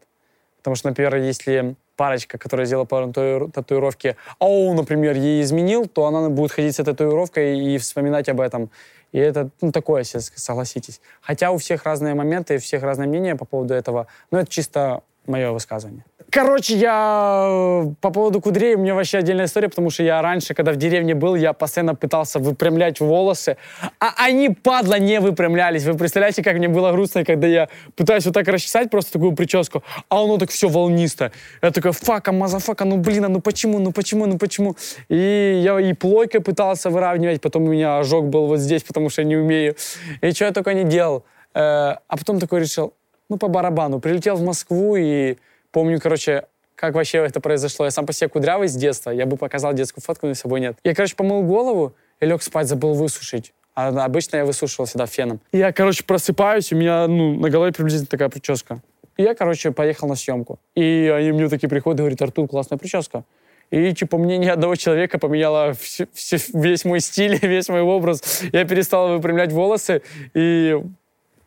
Потому что, например, если парочка, которая сделала пару татуировки, а он, например, ей изменил, то она будет ходить с этой татуировкой и вспоминать об этом. И это ну, такое, согласитесь. Хотя у всех разные моменты, у всех разное мнение по поводу этого, но это чисто мое высказывание. Короче, я э, по поводу кудрей, у меня вообще отдельная история, потому что я раньше, когда в деревне был, я постоянно пытался выпрямлять волосы, а они, падла, не выпрямлялись. Вы представляете, как мне было грустно, когда я пытаюсь вот так расчесать просто такую прическу, а оно так все волнисто. Я такой, fucka, motherfucka, ну блин, а ну почему, ну почему, ну почему? И я и плойкой пытался выравнивать, потом у меня ожог был вот здесь, потому что я не умею. И что я только не делал. Э, а потом такой решил, ну по барабану. Прилетел в Москву и Помню, короче, как вообще это произошло. Я сам по себе кудрявый с детства. Я бы показал детскую фотку, но с собой нет. Я, короче, помыл голову и лег спать, забыл высушить. А обычно я высушивал всегда феном. И я, короче, просыпаюсь, у меня ну, на голове приблизительно такая прическа. И я, короче, поехал на съемку. И они мне такие приходят и говорят, Артур, классная прическа. И, типа, мнение одного человека поменяло все, все, весь мой стиль, весь мой образ. Я перестал выпрямлять волосы, и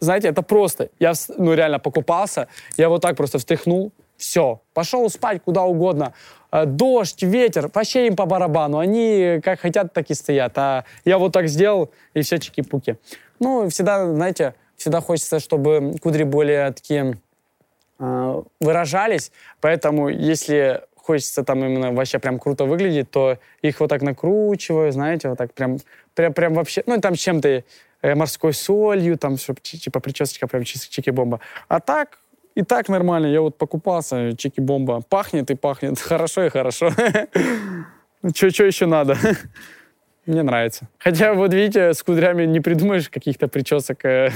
знаете, это просто. Я, ну, реально покупался, я вот так просто встряхнул, все, пошел спать куда угодно. Э, дождь, ветер, вообще им по барабану. Они как хотят, так и стоят. А я вот так сделал, и все чики-пуки. Ну, всегда, знаете, всегда хочется, чтобы кудри более такие э, выражались. Поэтому, если хочется там именно вообще прям круто выглядеть, то их вот так накручиваю, знаете, вот так прям, прям, прям вообще, ну, там чем-то э, морской солью, там, чтобы, типа, причесочка прям чики-бомба. А так, и так нормально. Я вот покупался, чики-бомба. Пахнет и пахнет. Хорошо и хорошо. Что еще надо? Мне нравится. Хотя, вот видите, с кудрями не придумаешь каких-то причесок. Э,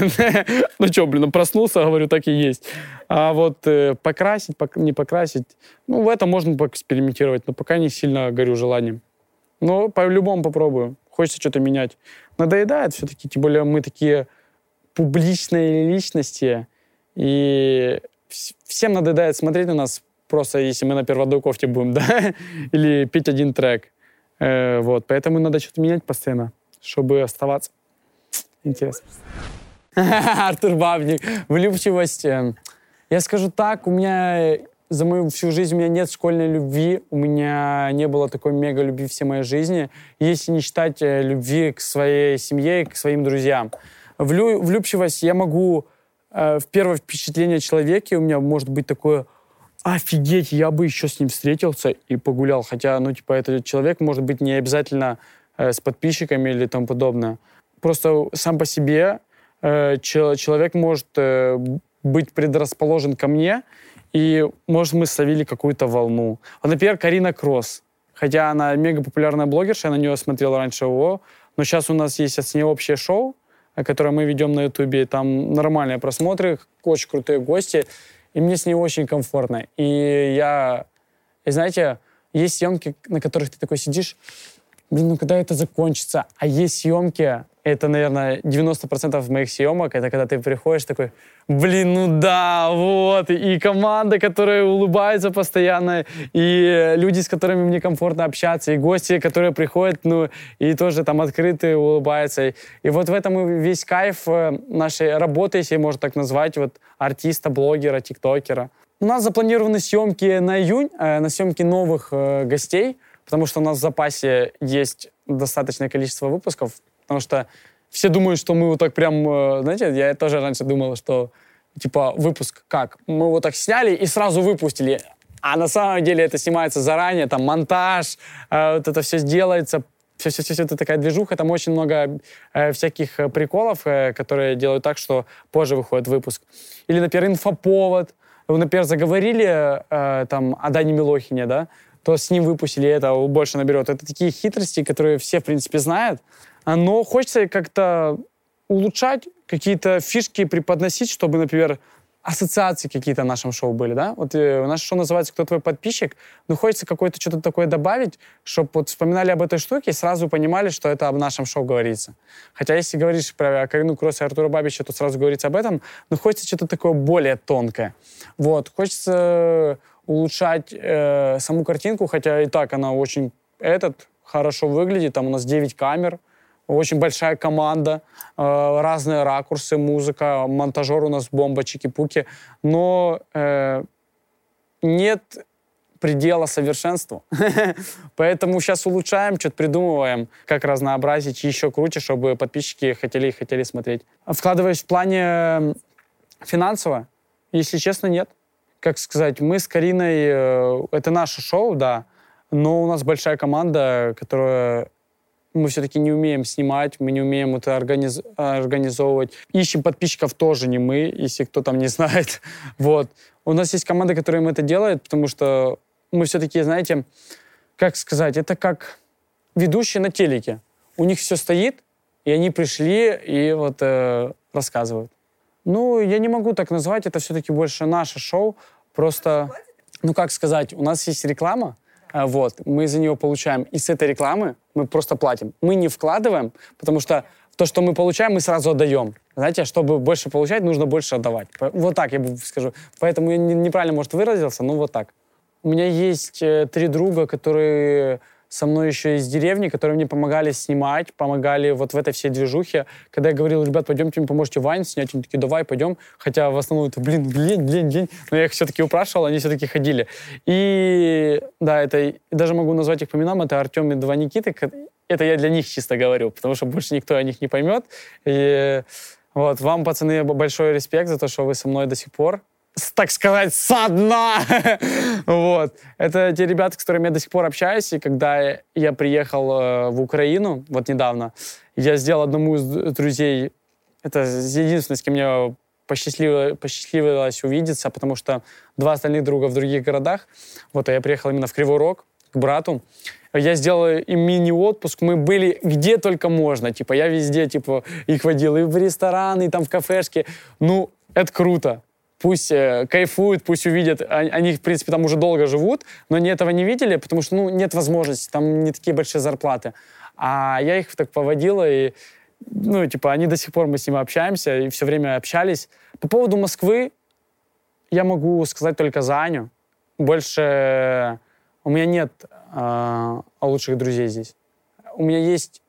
ну что, блин, проснулся, говорю, так и есть. А вот э, покрасить, не покрасить, ну, в этом можно поэкспериментировать, но пока не сильно горю желанием. Но по-любому попробую. Хочется что-то менять. Надоедает все-таки, тем более мы такие публичные личности, и всем надоедает смотреть на нас просто, если мы на первой кофте будем, да, или петь один трек. Э, вот, поэтому надо что-то менять постоянно, чтобы оставаться. Интересно. Артур Бабник. Влюбчивость. Э, я скажу так, у меня за мою всю жизнь у меня нет школьной любви, у меня не было такой мега любви всей моей жизни, если не считать э, любви к своей семье и к своим друзьям. Влю, влюбчивость я могу э, в первое впечатление о человеке у меня может быть такое офигеть, я бы еще с ним встретился и погулял. Хотя, ну, типа, этот человек может быть не обязательно э, с подписчиками или тому подобное. Просто сам по себе э, чел человек может э, быть предрасположен ко мне, и, может, мы словили какую-то волну. Вот, например, Карина Кросс. Хотя она мега популярная блогерша, я на нее смотрел раньше ООО, но сейчас у нас есть с ней общее шоу, которое мы ведем на Ютубе, там нормальные просмотры, очень крутые гости и мне с ней очень комфортно. И я, и знаете, есть съемки, на которых ты такой сидишь, блин, ну когда это закончится? А есть съемки, это, наверное, 90% моих съемок, это когда ты приходишь такой, блин, ну да, вот, и команда, которая улыбается постоянно, и люди, с которыми мне комфортно общаться, и гости, которые приходят, ну, и тоже там открытые, улыбаются. И вот в этом весь кайф э, нашей работы, если можно так назвать, вот артиста, блогера, тиктокера. У нас запланированы съемки на июнь, э, на съемки новых э, гостей, потому что у нас в запасе есть достаточное количество выпусков, потому что все думают, что мы вот так прям, э, знаете, я тоже раньше думал, что типа выпуск как? Мы вот так сняли и сразу выпустили. А на самом деле это снимается заранее, там монтаж, э, вот это все делается, все-все-все это такая движуха, там очень много э, всяких э, приколов, э, которые делают так, что позже выходит выпуск. Или, например, инфоповод. Вы, например, заговорили э, там о Дане Милохине, да, то с ним выпустили это, больше наберет. Это такие хитрости, которые все, в принципе, знают, но хочется как-то улучшать, какие-то фишки преподносить, чтобы, например, ассоциации какие-то в нашем шоу были, да? Вот э, наше шоу называется «Кто твой подписчик?», но хочется какое-то что-то такое добавить, чтобы вот вспоминали об этой штуке и сразу понимали, что это об нашем шоу говорится. Хотя если говоришь про Карину Кросс и Артура Бабича, то сразу говорится об этом, но хочется что-то такое более тонкое. Вот, хочется улучшать э, саму картинку, хотя и так она очень этот хорошо выглядит, там у нас 9 камер, очень большая команда, э, разные ракурсы, музыка, монтажер у нас бомба, чики-пуки, но э, нет предела совершенству. Поэтому сейчас улучшаем, что-то придумываем, как разнообразить еще круче, чтобы подписчики хотели и хотели смотреть. Вкладываясь в плане финансово, если честно, нет. Как сказать, мы с Кариной, э, это наше шоу, да, но у нас большая команда, которая мы все-таки не умеем снимать, мы не умеем это организ... организовывать. Ищем подписчиков тоже не мы, если кто там не знает. Вот. У нас есть команда, которая им это делает, потому что мы все-таки, знаете, как сказать, это как ведущие на телеке. У них все стоит, и они пришли и вот э, рассказывают. Ну, я не могу так назвать, это все-таки больше наше шоу. Просто, ну как сказать, у нас есть реклама, а, вот, мы за нее получаем. И с этой рекламы мы просто платим. Мы не вкладываем, потому что то, что мы получаем, мы сразу отдаем. Знаете, чтобы больше получать, нужно больше отдавать. Вот так я бы скажу. Поэтому я неправильно, может, выразился, но вот так. У меня есть э, три друга, которые со мной еще из деревни, которые мне помогали снимать, помогали вот в этой всей движухе. Когда я говорил, ребят, пойдемте, вы поможете Вайн снять, они такие, давай, пойдем. Хотя в основном это, блин, блин, блин, блин. Но я их все-таки упрашивал, они все-таки ходили. И да, это, даже могу назвать их по именам, это Артем и два Никиты. Это я для них чисто говорю, потому что больше никто о них не поймет. И вот, вам, пацаны, большой респект за то, что вы со мной до сих пор так сказать, со дна. вот. Это те ребята, с которыми я до сих пор общаюсь. И когда я приехал э, в Украину, вот недавно, я сделал одному из друзей, это единственное, с кем мне посчастливилось, посчастливилось увидеться, потому что два остальных друга в других городах. Вот, а я приехал именно в Кривой Рог к брату. Я сделал им мини-отпуск, мы были где только можно. Типа, я везде, типа, их водил и в рестораны, и там в кафешки. Ну, это круто пусть э, кайфуют, пусть увидят. Они, в принципе, там уже долго живут, но они этого не видели, потому что, ну, нет возможности, там не такие большие зарплаты. А я их так поводила, и, ну, типа, они до сих пор, мы с ними общаемся, и все время общались. По поводу Москвы я могу сказать только за Аню. Больше у меня нет э, лучших друзей здесь. У меня есть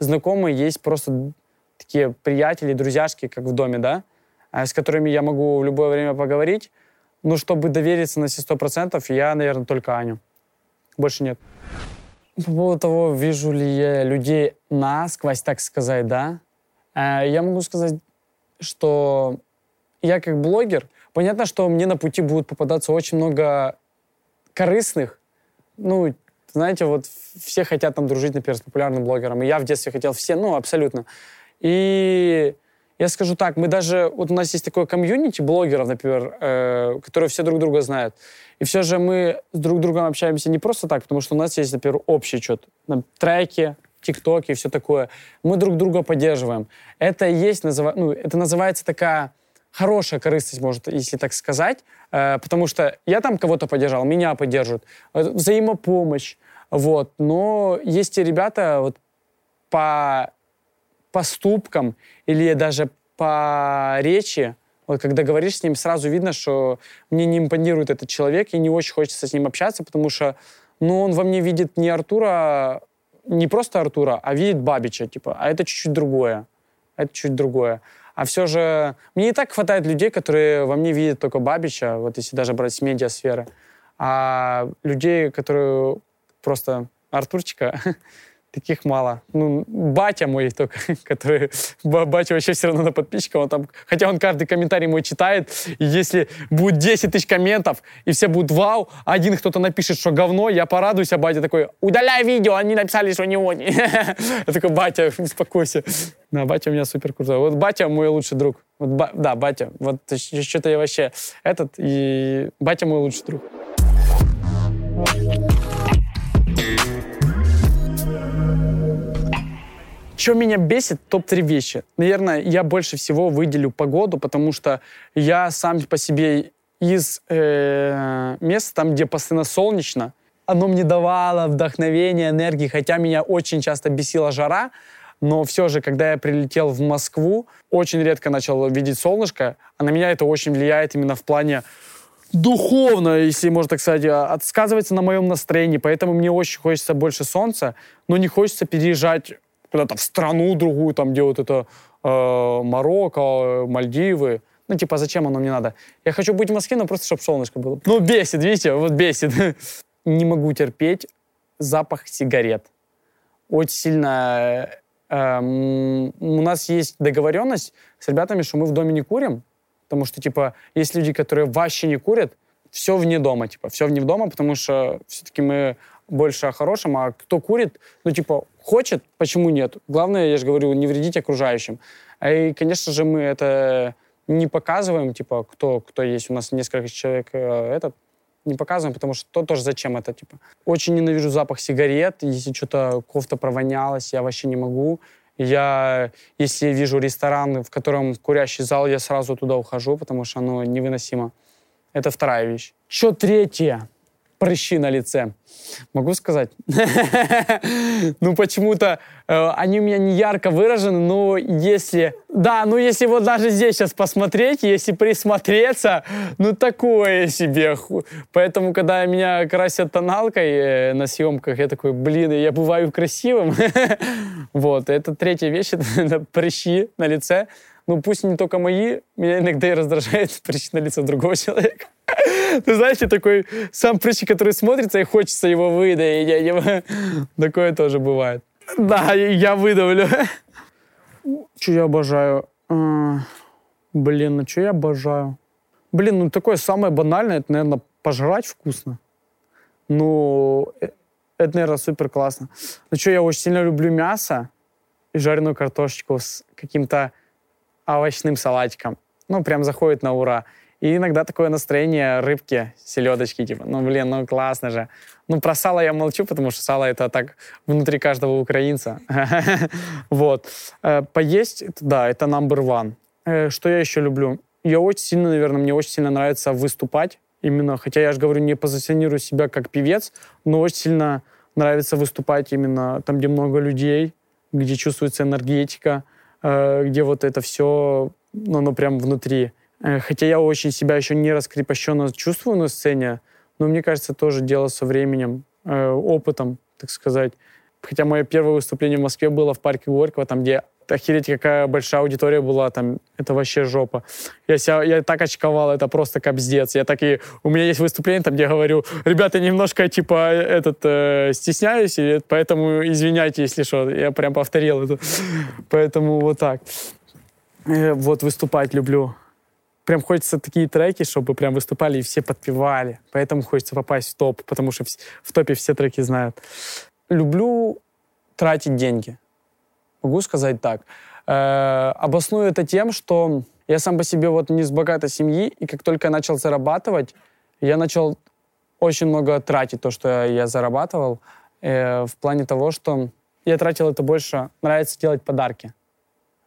знакомые, есть просто такие приятели, друзьяшки, как в доме, да, а, с которыми я могу в любое время поговорить. Но чтобы довериться на все сто процентов, я, наверное, только Аню. Больше нет. По поводу того, вижу ли я людей насквозь, так сказать, да, а, я могу сказать, что я как блогер, понятно, что мне на пути будет попадаться очень много корыстных, ну, знаете, вот все хотят там дружить, например, с популярным блогером. И я в детстве хотел все, ну, абсолютно. И я скажу так, мы даже, вот у нас есть такое комьюнити блогеров, например, э, которые все друг друга знают. И все же мы с друг другом общаемся не просто так, потому что у нас есть, например, общий что-то, треки, тиктоки и все такое. Мы друг друга поддерживаем. Это и есть, называ... ну, это называется такая хорошая корыстность, может, если так сказать, э, потому что я там кого-то поддержал, меня поддерживают, э, взаимопомощь, вот. Но есть и ребята вот по поступкам или даже по речи, вот когда говоришь с ним, сразу видно, что мне не импонирует этот человек, и не очень хочется с ним общаться, потому что, ну, он во мне видит не Артура, не просто Артура, а видит Бабича, типа, а это чуть-чуть другое. Это чуть другое. А все же мне и так хватает людей, которые во мне видят только Бабича, вот если даже брать с медиасферы. А людей, которые просто Артурчика, таких мало. Ну, батя мой только, который... Батя вообще все равно на подписчиков. Он там, хотя он каждый комментарий мой читает, и если будет 10 тысяч комментов, и все будут вау, один кто-то напишет, что говно, я порадуюсь, а батя такой, удаляй видео, они написали, что не он. Я такой, батя, успокойся. Да, батя у меня супер крутой. Вот батя мой лучший друг. Вот, ба... Да, батя. Вот что-то я вообще этот, и батя мой лучший друг. Что меня бесит? Топ-3 вещи. Наверное, я больше всего выделю погоду, потому что я сам по себе из э, мест, там, где постоянно солнечно, оно мне давало вдохновение, энергии, хотя меня очень часто бесила жара, но все же, когда я прилетел в Москву, очень редко начал видеть солнышко, а на меня это очень влияет именно в плане духовно, если можно так сказать, а, отсказывается на моем настроении, поэтому мне очень хочется больше солнца, но не хочется переезжать куда-то в страну другую, там, где вот это э, Марокко, Мальдивы. Ну, типа, зачем оно мне надо? Я хочу быть в Москве, но просто, чтобы солнышко было. Ну, бесит, видите, вот бесит. Не могу терпеть запах сигарет. Очень сильно... Э, у нас есть договоренность с ребятами, что мы в доме не курим, потому что, типа, есть люди, которые вообще не курят, все вне дома, типа, все вне дома, потому что все-таки мы больше о хорошем, а кто курит, ну, типа, хочет, почему нет? Главное, я же говорю, не вредить окружающим. А и, конечно же, мы это не показываем, типа, кто, кто есть. У нас несколько человек э, этот, не показываем, потому что то тоже зачем это, типа. Очень ненавижу запах сигарет. Если что-то кофта провонялась, я вообще не могу. Я, если вижу ресторан, в котором курящий зал, я сразу туда ухожу, потому что оно невыносимо. Это вторая вещь. Что третье? Прыщи на лице. Могу сказать? Ну, почему-то э, они у меня не ярко выражены, но если... Да, ну если вот даже здесь сейчас посмотреть, если присмотреться, ну такое себе. Поэтому, когда меня красят тоналкой э, на съемках, я такой, блин, я бываю красивым. Вот, это третья вещь, это прыщи на лице. Ну, пусть не только мои, меня иногда и раздражает прыщи на лице другого человека. Ты знаешь, такой сам прыщик, который смотрится, и хочется его выдавить. Я. Такое тоже бывает. Да, я выдавлю. Что я обожаю? А, блин, ну что я обожаю? Блин, ну такое самое банальное, это, наверное, пожрать вкусно. Ну, э, это, наверное, супер классно. Ну что, я очень сильно люблю мясо и жареную картошечку с каким-то овощным салатиком. Ну, прям заходит на ура. И иногда такое настроение рыбки, селедочки, типа, ну, блин, ну, классно же. Ну, про сало я молчу, потому что сало — это так внутри каждого украинца. Вот. Э, поесть, да, это number one. Э, что я еще люблю? Я очень сильно, наверное, мне очень сильно нравится выступать. Именно, хотя я же говорю, не позиционирую себя как певец, но очень сильно нравится выступать именно там, где много людей, где чувствуется энергетика, э, где вот это все, ну, оно прям внутри. Э, хотя я очень себя еще не раскрепощенно чувствую на сцене, но мне кажется, тоже дело со временем, э, опытом, так сказать. Хотя мое первое выступление в Москве было в парке Горького, там, где охереть, какая большая аудитория была, там, это вообще жопа. Я, себя, я так очковал, это просто капздец. Я так и... У меня есть выступление, там, где я говорю, ребята, немножко, типа, этот, э, стесняюсь, и поэтому извиняйте, если что. Я прям повторил это. Поэтому вот так. Э, вот выступать люблю прям хочется такие треки, чтобы прям выступали и все подпевали. Поэтому хочется попасть в топ, потому что в топе все треки знают. Люблю тратить деньги. Могу сказать так. Э, обосную это тем, что я сам по себе вот не с богатой семьи, и как только я начал зарабатывать, я начал очень много тратить то, что я зарабатывал, э, в плане того, что я тратил это больше, нравится делать подарки.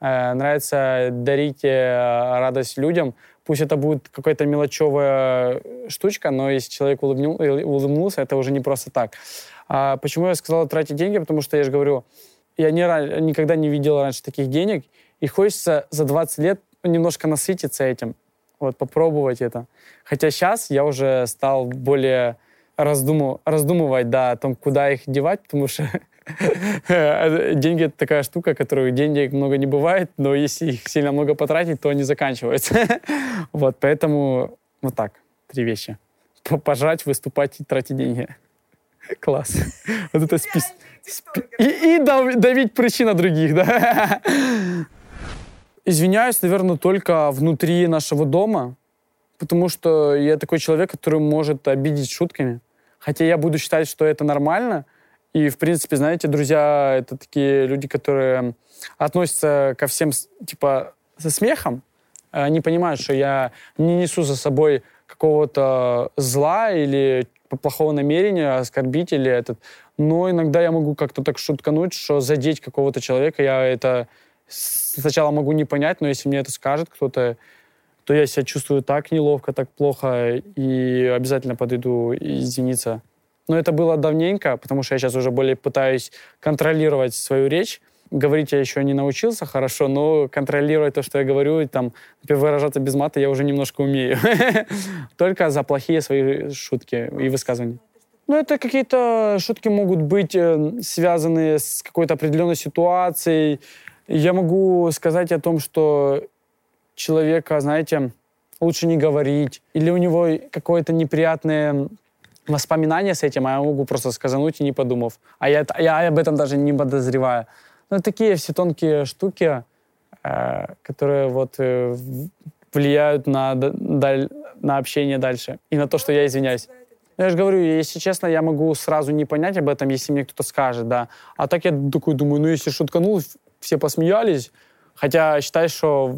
Э, нравится дарить э, радость людям, Пусть это будет какая-то мелочевая штучка, но если человек улыбнул, улыбнулся, это уже не просто так. А почему я сказала тратить деньги? Потому что я же говорю, я не, никогда не видел раньше таких денег, и хочется за 20 лет немножко насытиться этим, вот, попробовать это. Хотя сейчас я уже стал более раздумыв, раздумывать, да, о том, куда их девать, потому что Деньги — это такая штука, которую денег много не бывает, но если их сильно много потратить, то они заканчиваются. Вот, поэтому вот так, три вещи. Пожрать, выступать и тратить деньги. Класс. Вот это спис... И, и давить прыщи на других, да? Извиняюсь, наверное, только внутри нашего дома, потому что я такой человек, который может обидеть шутками. Хотя я буду считать, что это нормально — и, в принципе, знаете, друзья — это такие люди, которые относятся ко всем, типа, со смехом. Они понимают, что я не несу за собой какого-то зла или плохого намерения, оскорбить или этот. Но иногда я могу как-то так шуткануть, что задеть какого-то человека, я это сначала могу не понять, но если мне это скажет кто-то, то я себя чувствую так неловко, так плохо, и обязательно подойду извиниться. Но это было давненько, потому что я сейчас уже более пытаюсь контролировать свою речь. Говорить я еще не научился хорошо, но контролировать то, что я говорю, и там, выражаться без мата я уже немножко умею. Только за плохие свои шутки и высказывания. Ну, это какие-то шутки могут быть э, связаны с какой-то определенной ситуацией. Я могу сказать о том, что человека, знаете, лучше не говорить, или у него какое-то неприятное воспоминания с этим, а я могу просто сказануть и не подумав. А я, я об этом даже не подозреваю. Ну, такие все тонкие штуки, э, которые вот э, влияют на, даль, на общение дальше и на то, что я извиняюсь. Ну, я же говорю, если честно, я могу сразу не понять об этом, если мне кто-то скажет, да. А так я такой думаю, ну, если шутканул, все посмеялись. Хотя считай, что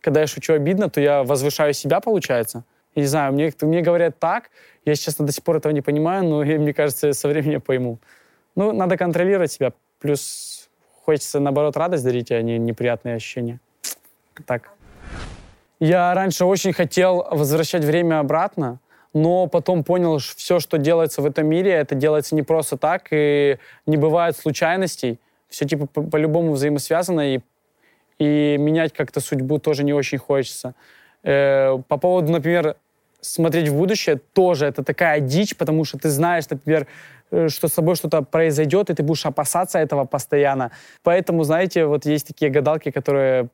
когда я шучу обидно, то я возвышаю себя, получается. Я не знаю, мне, мне говорят так, я, честно, до сих пор этого не понимаю, но мне кажется, со временем пойму. Ну, надо контролировать себя. Плюс хочется, наоборот, радость дарить, а не неприятные ощущения. Так. Я раньше очень хотел возвращать время обратно, но потом понял, что все, что делается в этом мире, это делается не просто так, и не бывает случайностей. Все типа по- по-любому взаимосвязано, и, и менять как-то судьбу тоже не очень хочется. Э, по поводу, например, смотреть в будущее, тоже это такая дичь, потому что ты знаешь, например, э, что с тобой что-то произойдет, и ты будешь опасаться этого постоянно. Поэтому, знаете, вот есть такие гадалки, которые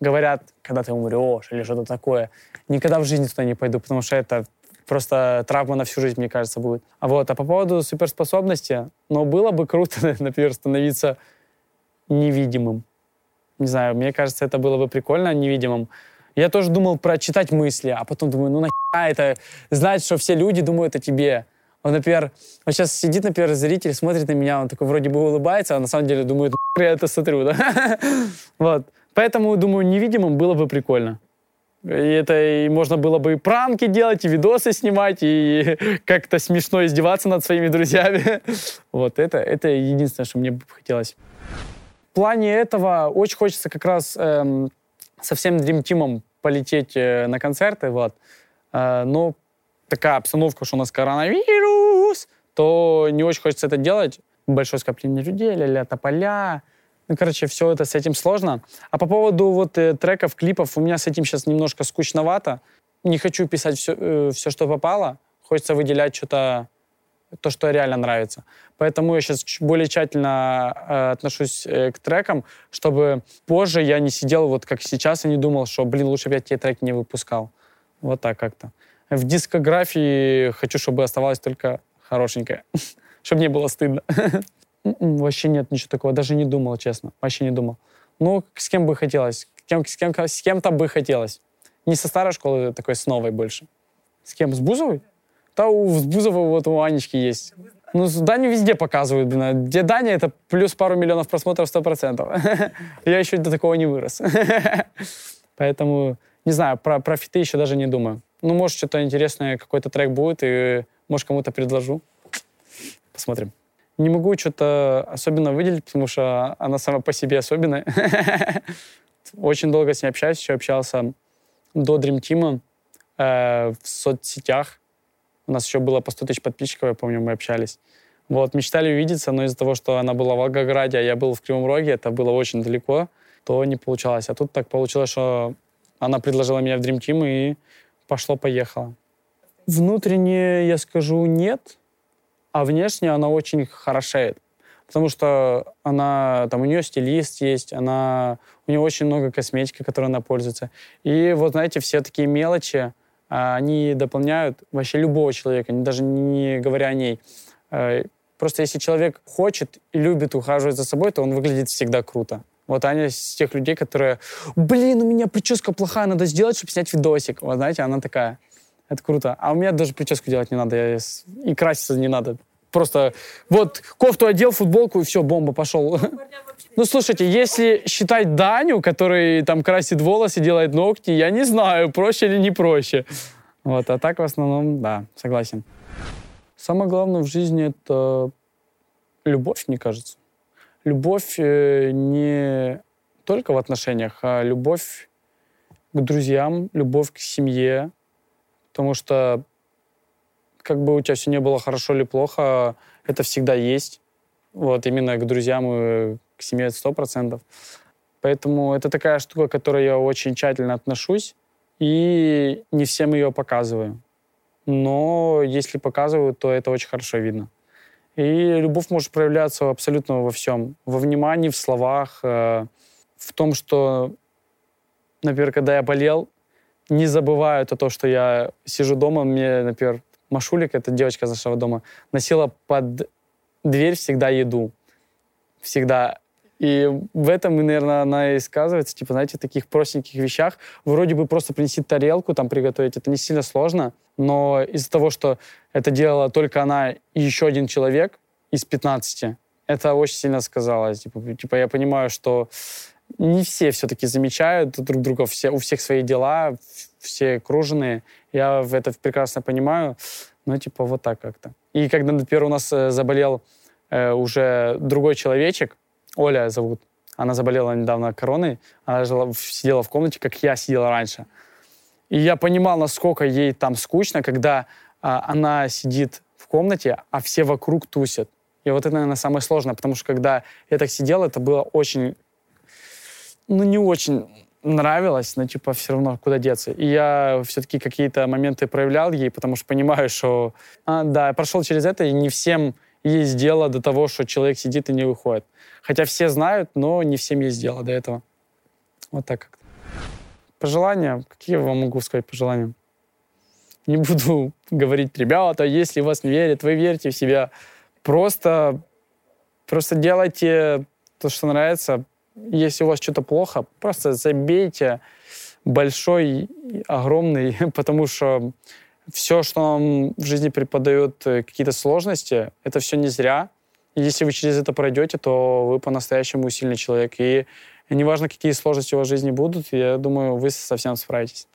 говорят, когда ты умрешь или что-то такое. Никогда в жизни туда не пойду, потому что это просто травма на всю жизнь, мне кажется, будет. А вот, а по поводу суперспособности, ну, было бы круто, например, становиться невидимым. Не знаю, мне кажется, это было бы прикольно, невидимым. Я тоже думал прочитать мысли, а потом думаю, ну нахера это знать, что все люди думают о тебе. Он, например, вот сейчас сидит, например, зритель, смотрит на меня, он такой вроде бы улыбается, а на самом деле думает, я это смотрю, да? Вот. Поэтому, думаю, невидимым было бы прикольно. И это и можно было бы и пранки делать, и видосы снимать, и как-то смешно издеваться над своими друзьями. Вот это, это единственное, что мне бы хотелось. В плане этого очень хочется как раз эм, со всем Dream Team полететь э, на концерты, вот. Э, но такая обстановка, что у нас коронавирус, то не очень хочется это делать. Большое скопление людей, ля-ля, тополя. Ну, короче, все это с этим сложно. А по поводу вот э, треков, клипов, у меня с этим сейчас немножко скучновато. Не хочу писать все, все, что попало. Хочется выделять что-то, то, что реально нравится. Поэтому я сейчас более тщательно э, отношусь э, к трекам, чтобы позже я не сидел вот как сейчас и не думал, что, блин, лучше бы я те треки не выпускал. Вот так как-то. В дискографии хочу, чтобы оставалось только хорошенькое, чтобы не было стыдно. М-м, Вообще нет ничего такого, даже не думал, честно, вообще не думал. Ну, с кем бы хотелось, с, кем, с кем-то бы хотелось. Не со старой школы, такой с новой больше. С кем? С Бузовой? Да у с Бузовой вот у Анечки есть. Ну, Даню везде показывают, блин. а Где Даня, это плюс пару миллионов просмотров 100%. Я еще до такого не вырос. Поэтому, не знаю, про, про фиты еще даже не думаю. Ну, может, что-то интересное, какой-то трек будет, и, может, кому-то предложу. Посмотрим. Не могу что-то особенно выделить, потому что она сама по себе особенная. Очень долго с ней общаюсь, еще общался до Dream Team э, в соцсетях. У нас еще было по 100 тысяч подписчиков, я помню, мы общались. Вот, мечтали увидеться, но из-за того, что она была в Волгограде, а я был в Кривом Роге, это было очень далеко, то не получалось. А тут так получилось, что она предложила меня в Dream Team, и пошло-поехало. Внутренне, я скажу, нет, а внешне она очень хорошеет. Потому что она, там, у нее стилист есть, она, у нее очень много косметики, которой она пользуется. И вот, знаете, все такие мелочи, они дополняют вообще любого человека, даже не говоря о ней. Э, Просто если человек хочет и любит ухаживать за собой, то он выглядит всегда круто. Вот Аня из тех людей, которые, блин, у меня прическа плохая, надо сделать, чтобы снять видосик. Вот знаете, она такая. Это круто. А у меня даже прическу делать не надо, я и краситься не надо. Просто вот кофту одел, футболку, и все, бомба, пошел. Ну, слушайте, если считать Даню, который там красит волосы, делает ногти, я не знаю, проще или не проще. Вот, а так в основном, да, согласен. Самое главное в жизни — это любовь, мне кажется. Любовь э, не только в отношениях, а любовь к друзьям, любовь к семье. Потому что как бы у тебя все не было хорошо или плохо, это всегда есть. Вот именно к друзьям и к семье это сто процентов. Поэтому это такая штука, к которой я очень тщательно отношусь, и не всем ее показываю. Но если показываю, то это очень хорошо видно. И любовь может проявляться абсолютно во всем. Во внимании, в словах, э, в том, что, например, когда я болел, не забываю то, то, что я сижу дома, мне, например, Машулик, это девочка из нашего дома, носила под дверь всегда еду. Всегда. И в этом, наверное, она и сказывается, типа, знаете, таких простеньких вещах. Вроде бы просто принести тарелку, там, приготовить, это не сильно сложно, но из-за того, что это делала только она и еще один человек из 15, это очень сильно сказалось. Типа, типа я понимаю, что не все все-таки замечают друг друга, все, у всех свои дела, все круженные. Я в это прекрасно понимаю, но типа вот так как-то. И когда, например, у нас э, заболел э, уже другой человечек, Оля зовут, она заболела недавно короной, она жила, сидела в комнате, как я сидела раньше. И я понимал, насколько ей там скучно, когда а, она сидит в комнате, а все вокруг тусят. И вот это, наверное, самое сложное, потому что когда я так сидел, это было очень, ну, не очень нравилось, но, типа, все равно куда деться. И я все-таки какие-то моменты проявлял ей, потому что понимаю, что, а, да, я прошел через это, и не всем есть дело до того, что человек сидит и не выходит. Хотя все знают, но не всем есть дело до этого. Вот так как-то. Пожелания? Какие я вам могу сказать пожелания? Не буду говорить, ребята, если вас не верят, вы верьте в себя. Просто, просто делайте то, что нравится. Если у вас что-то плохо, просто забейте большой, огромный, потому что все, что вам в жизни преподает э, какие-то сложности, это все не зря. Если вы через это пройдете, то вы по-настоящему сильный человек. И неважно, какие сложности у вас в жизни будут, я думаю, вы совсем справитесь.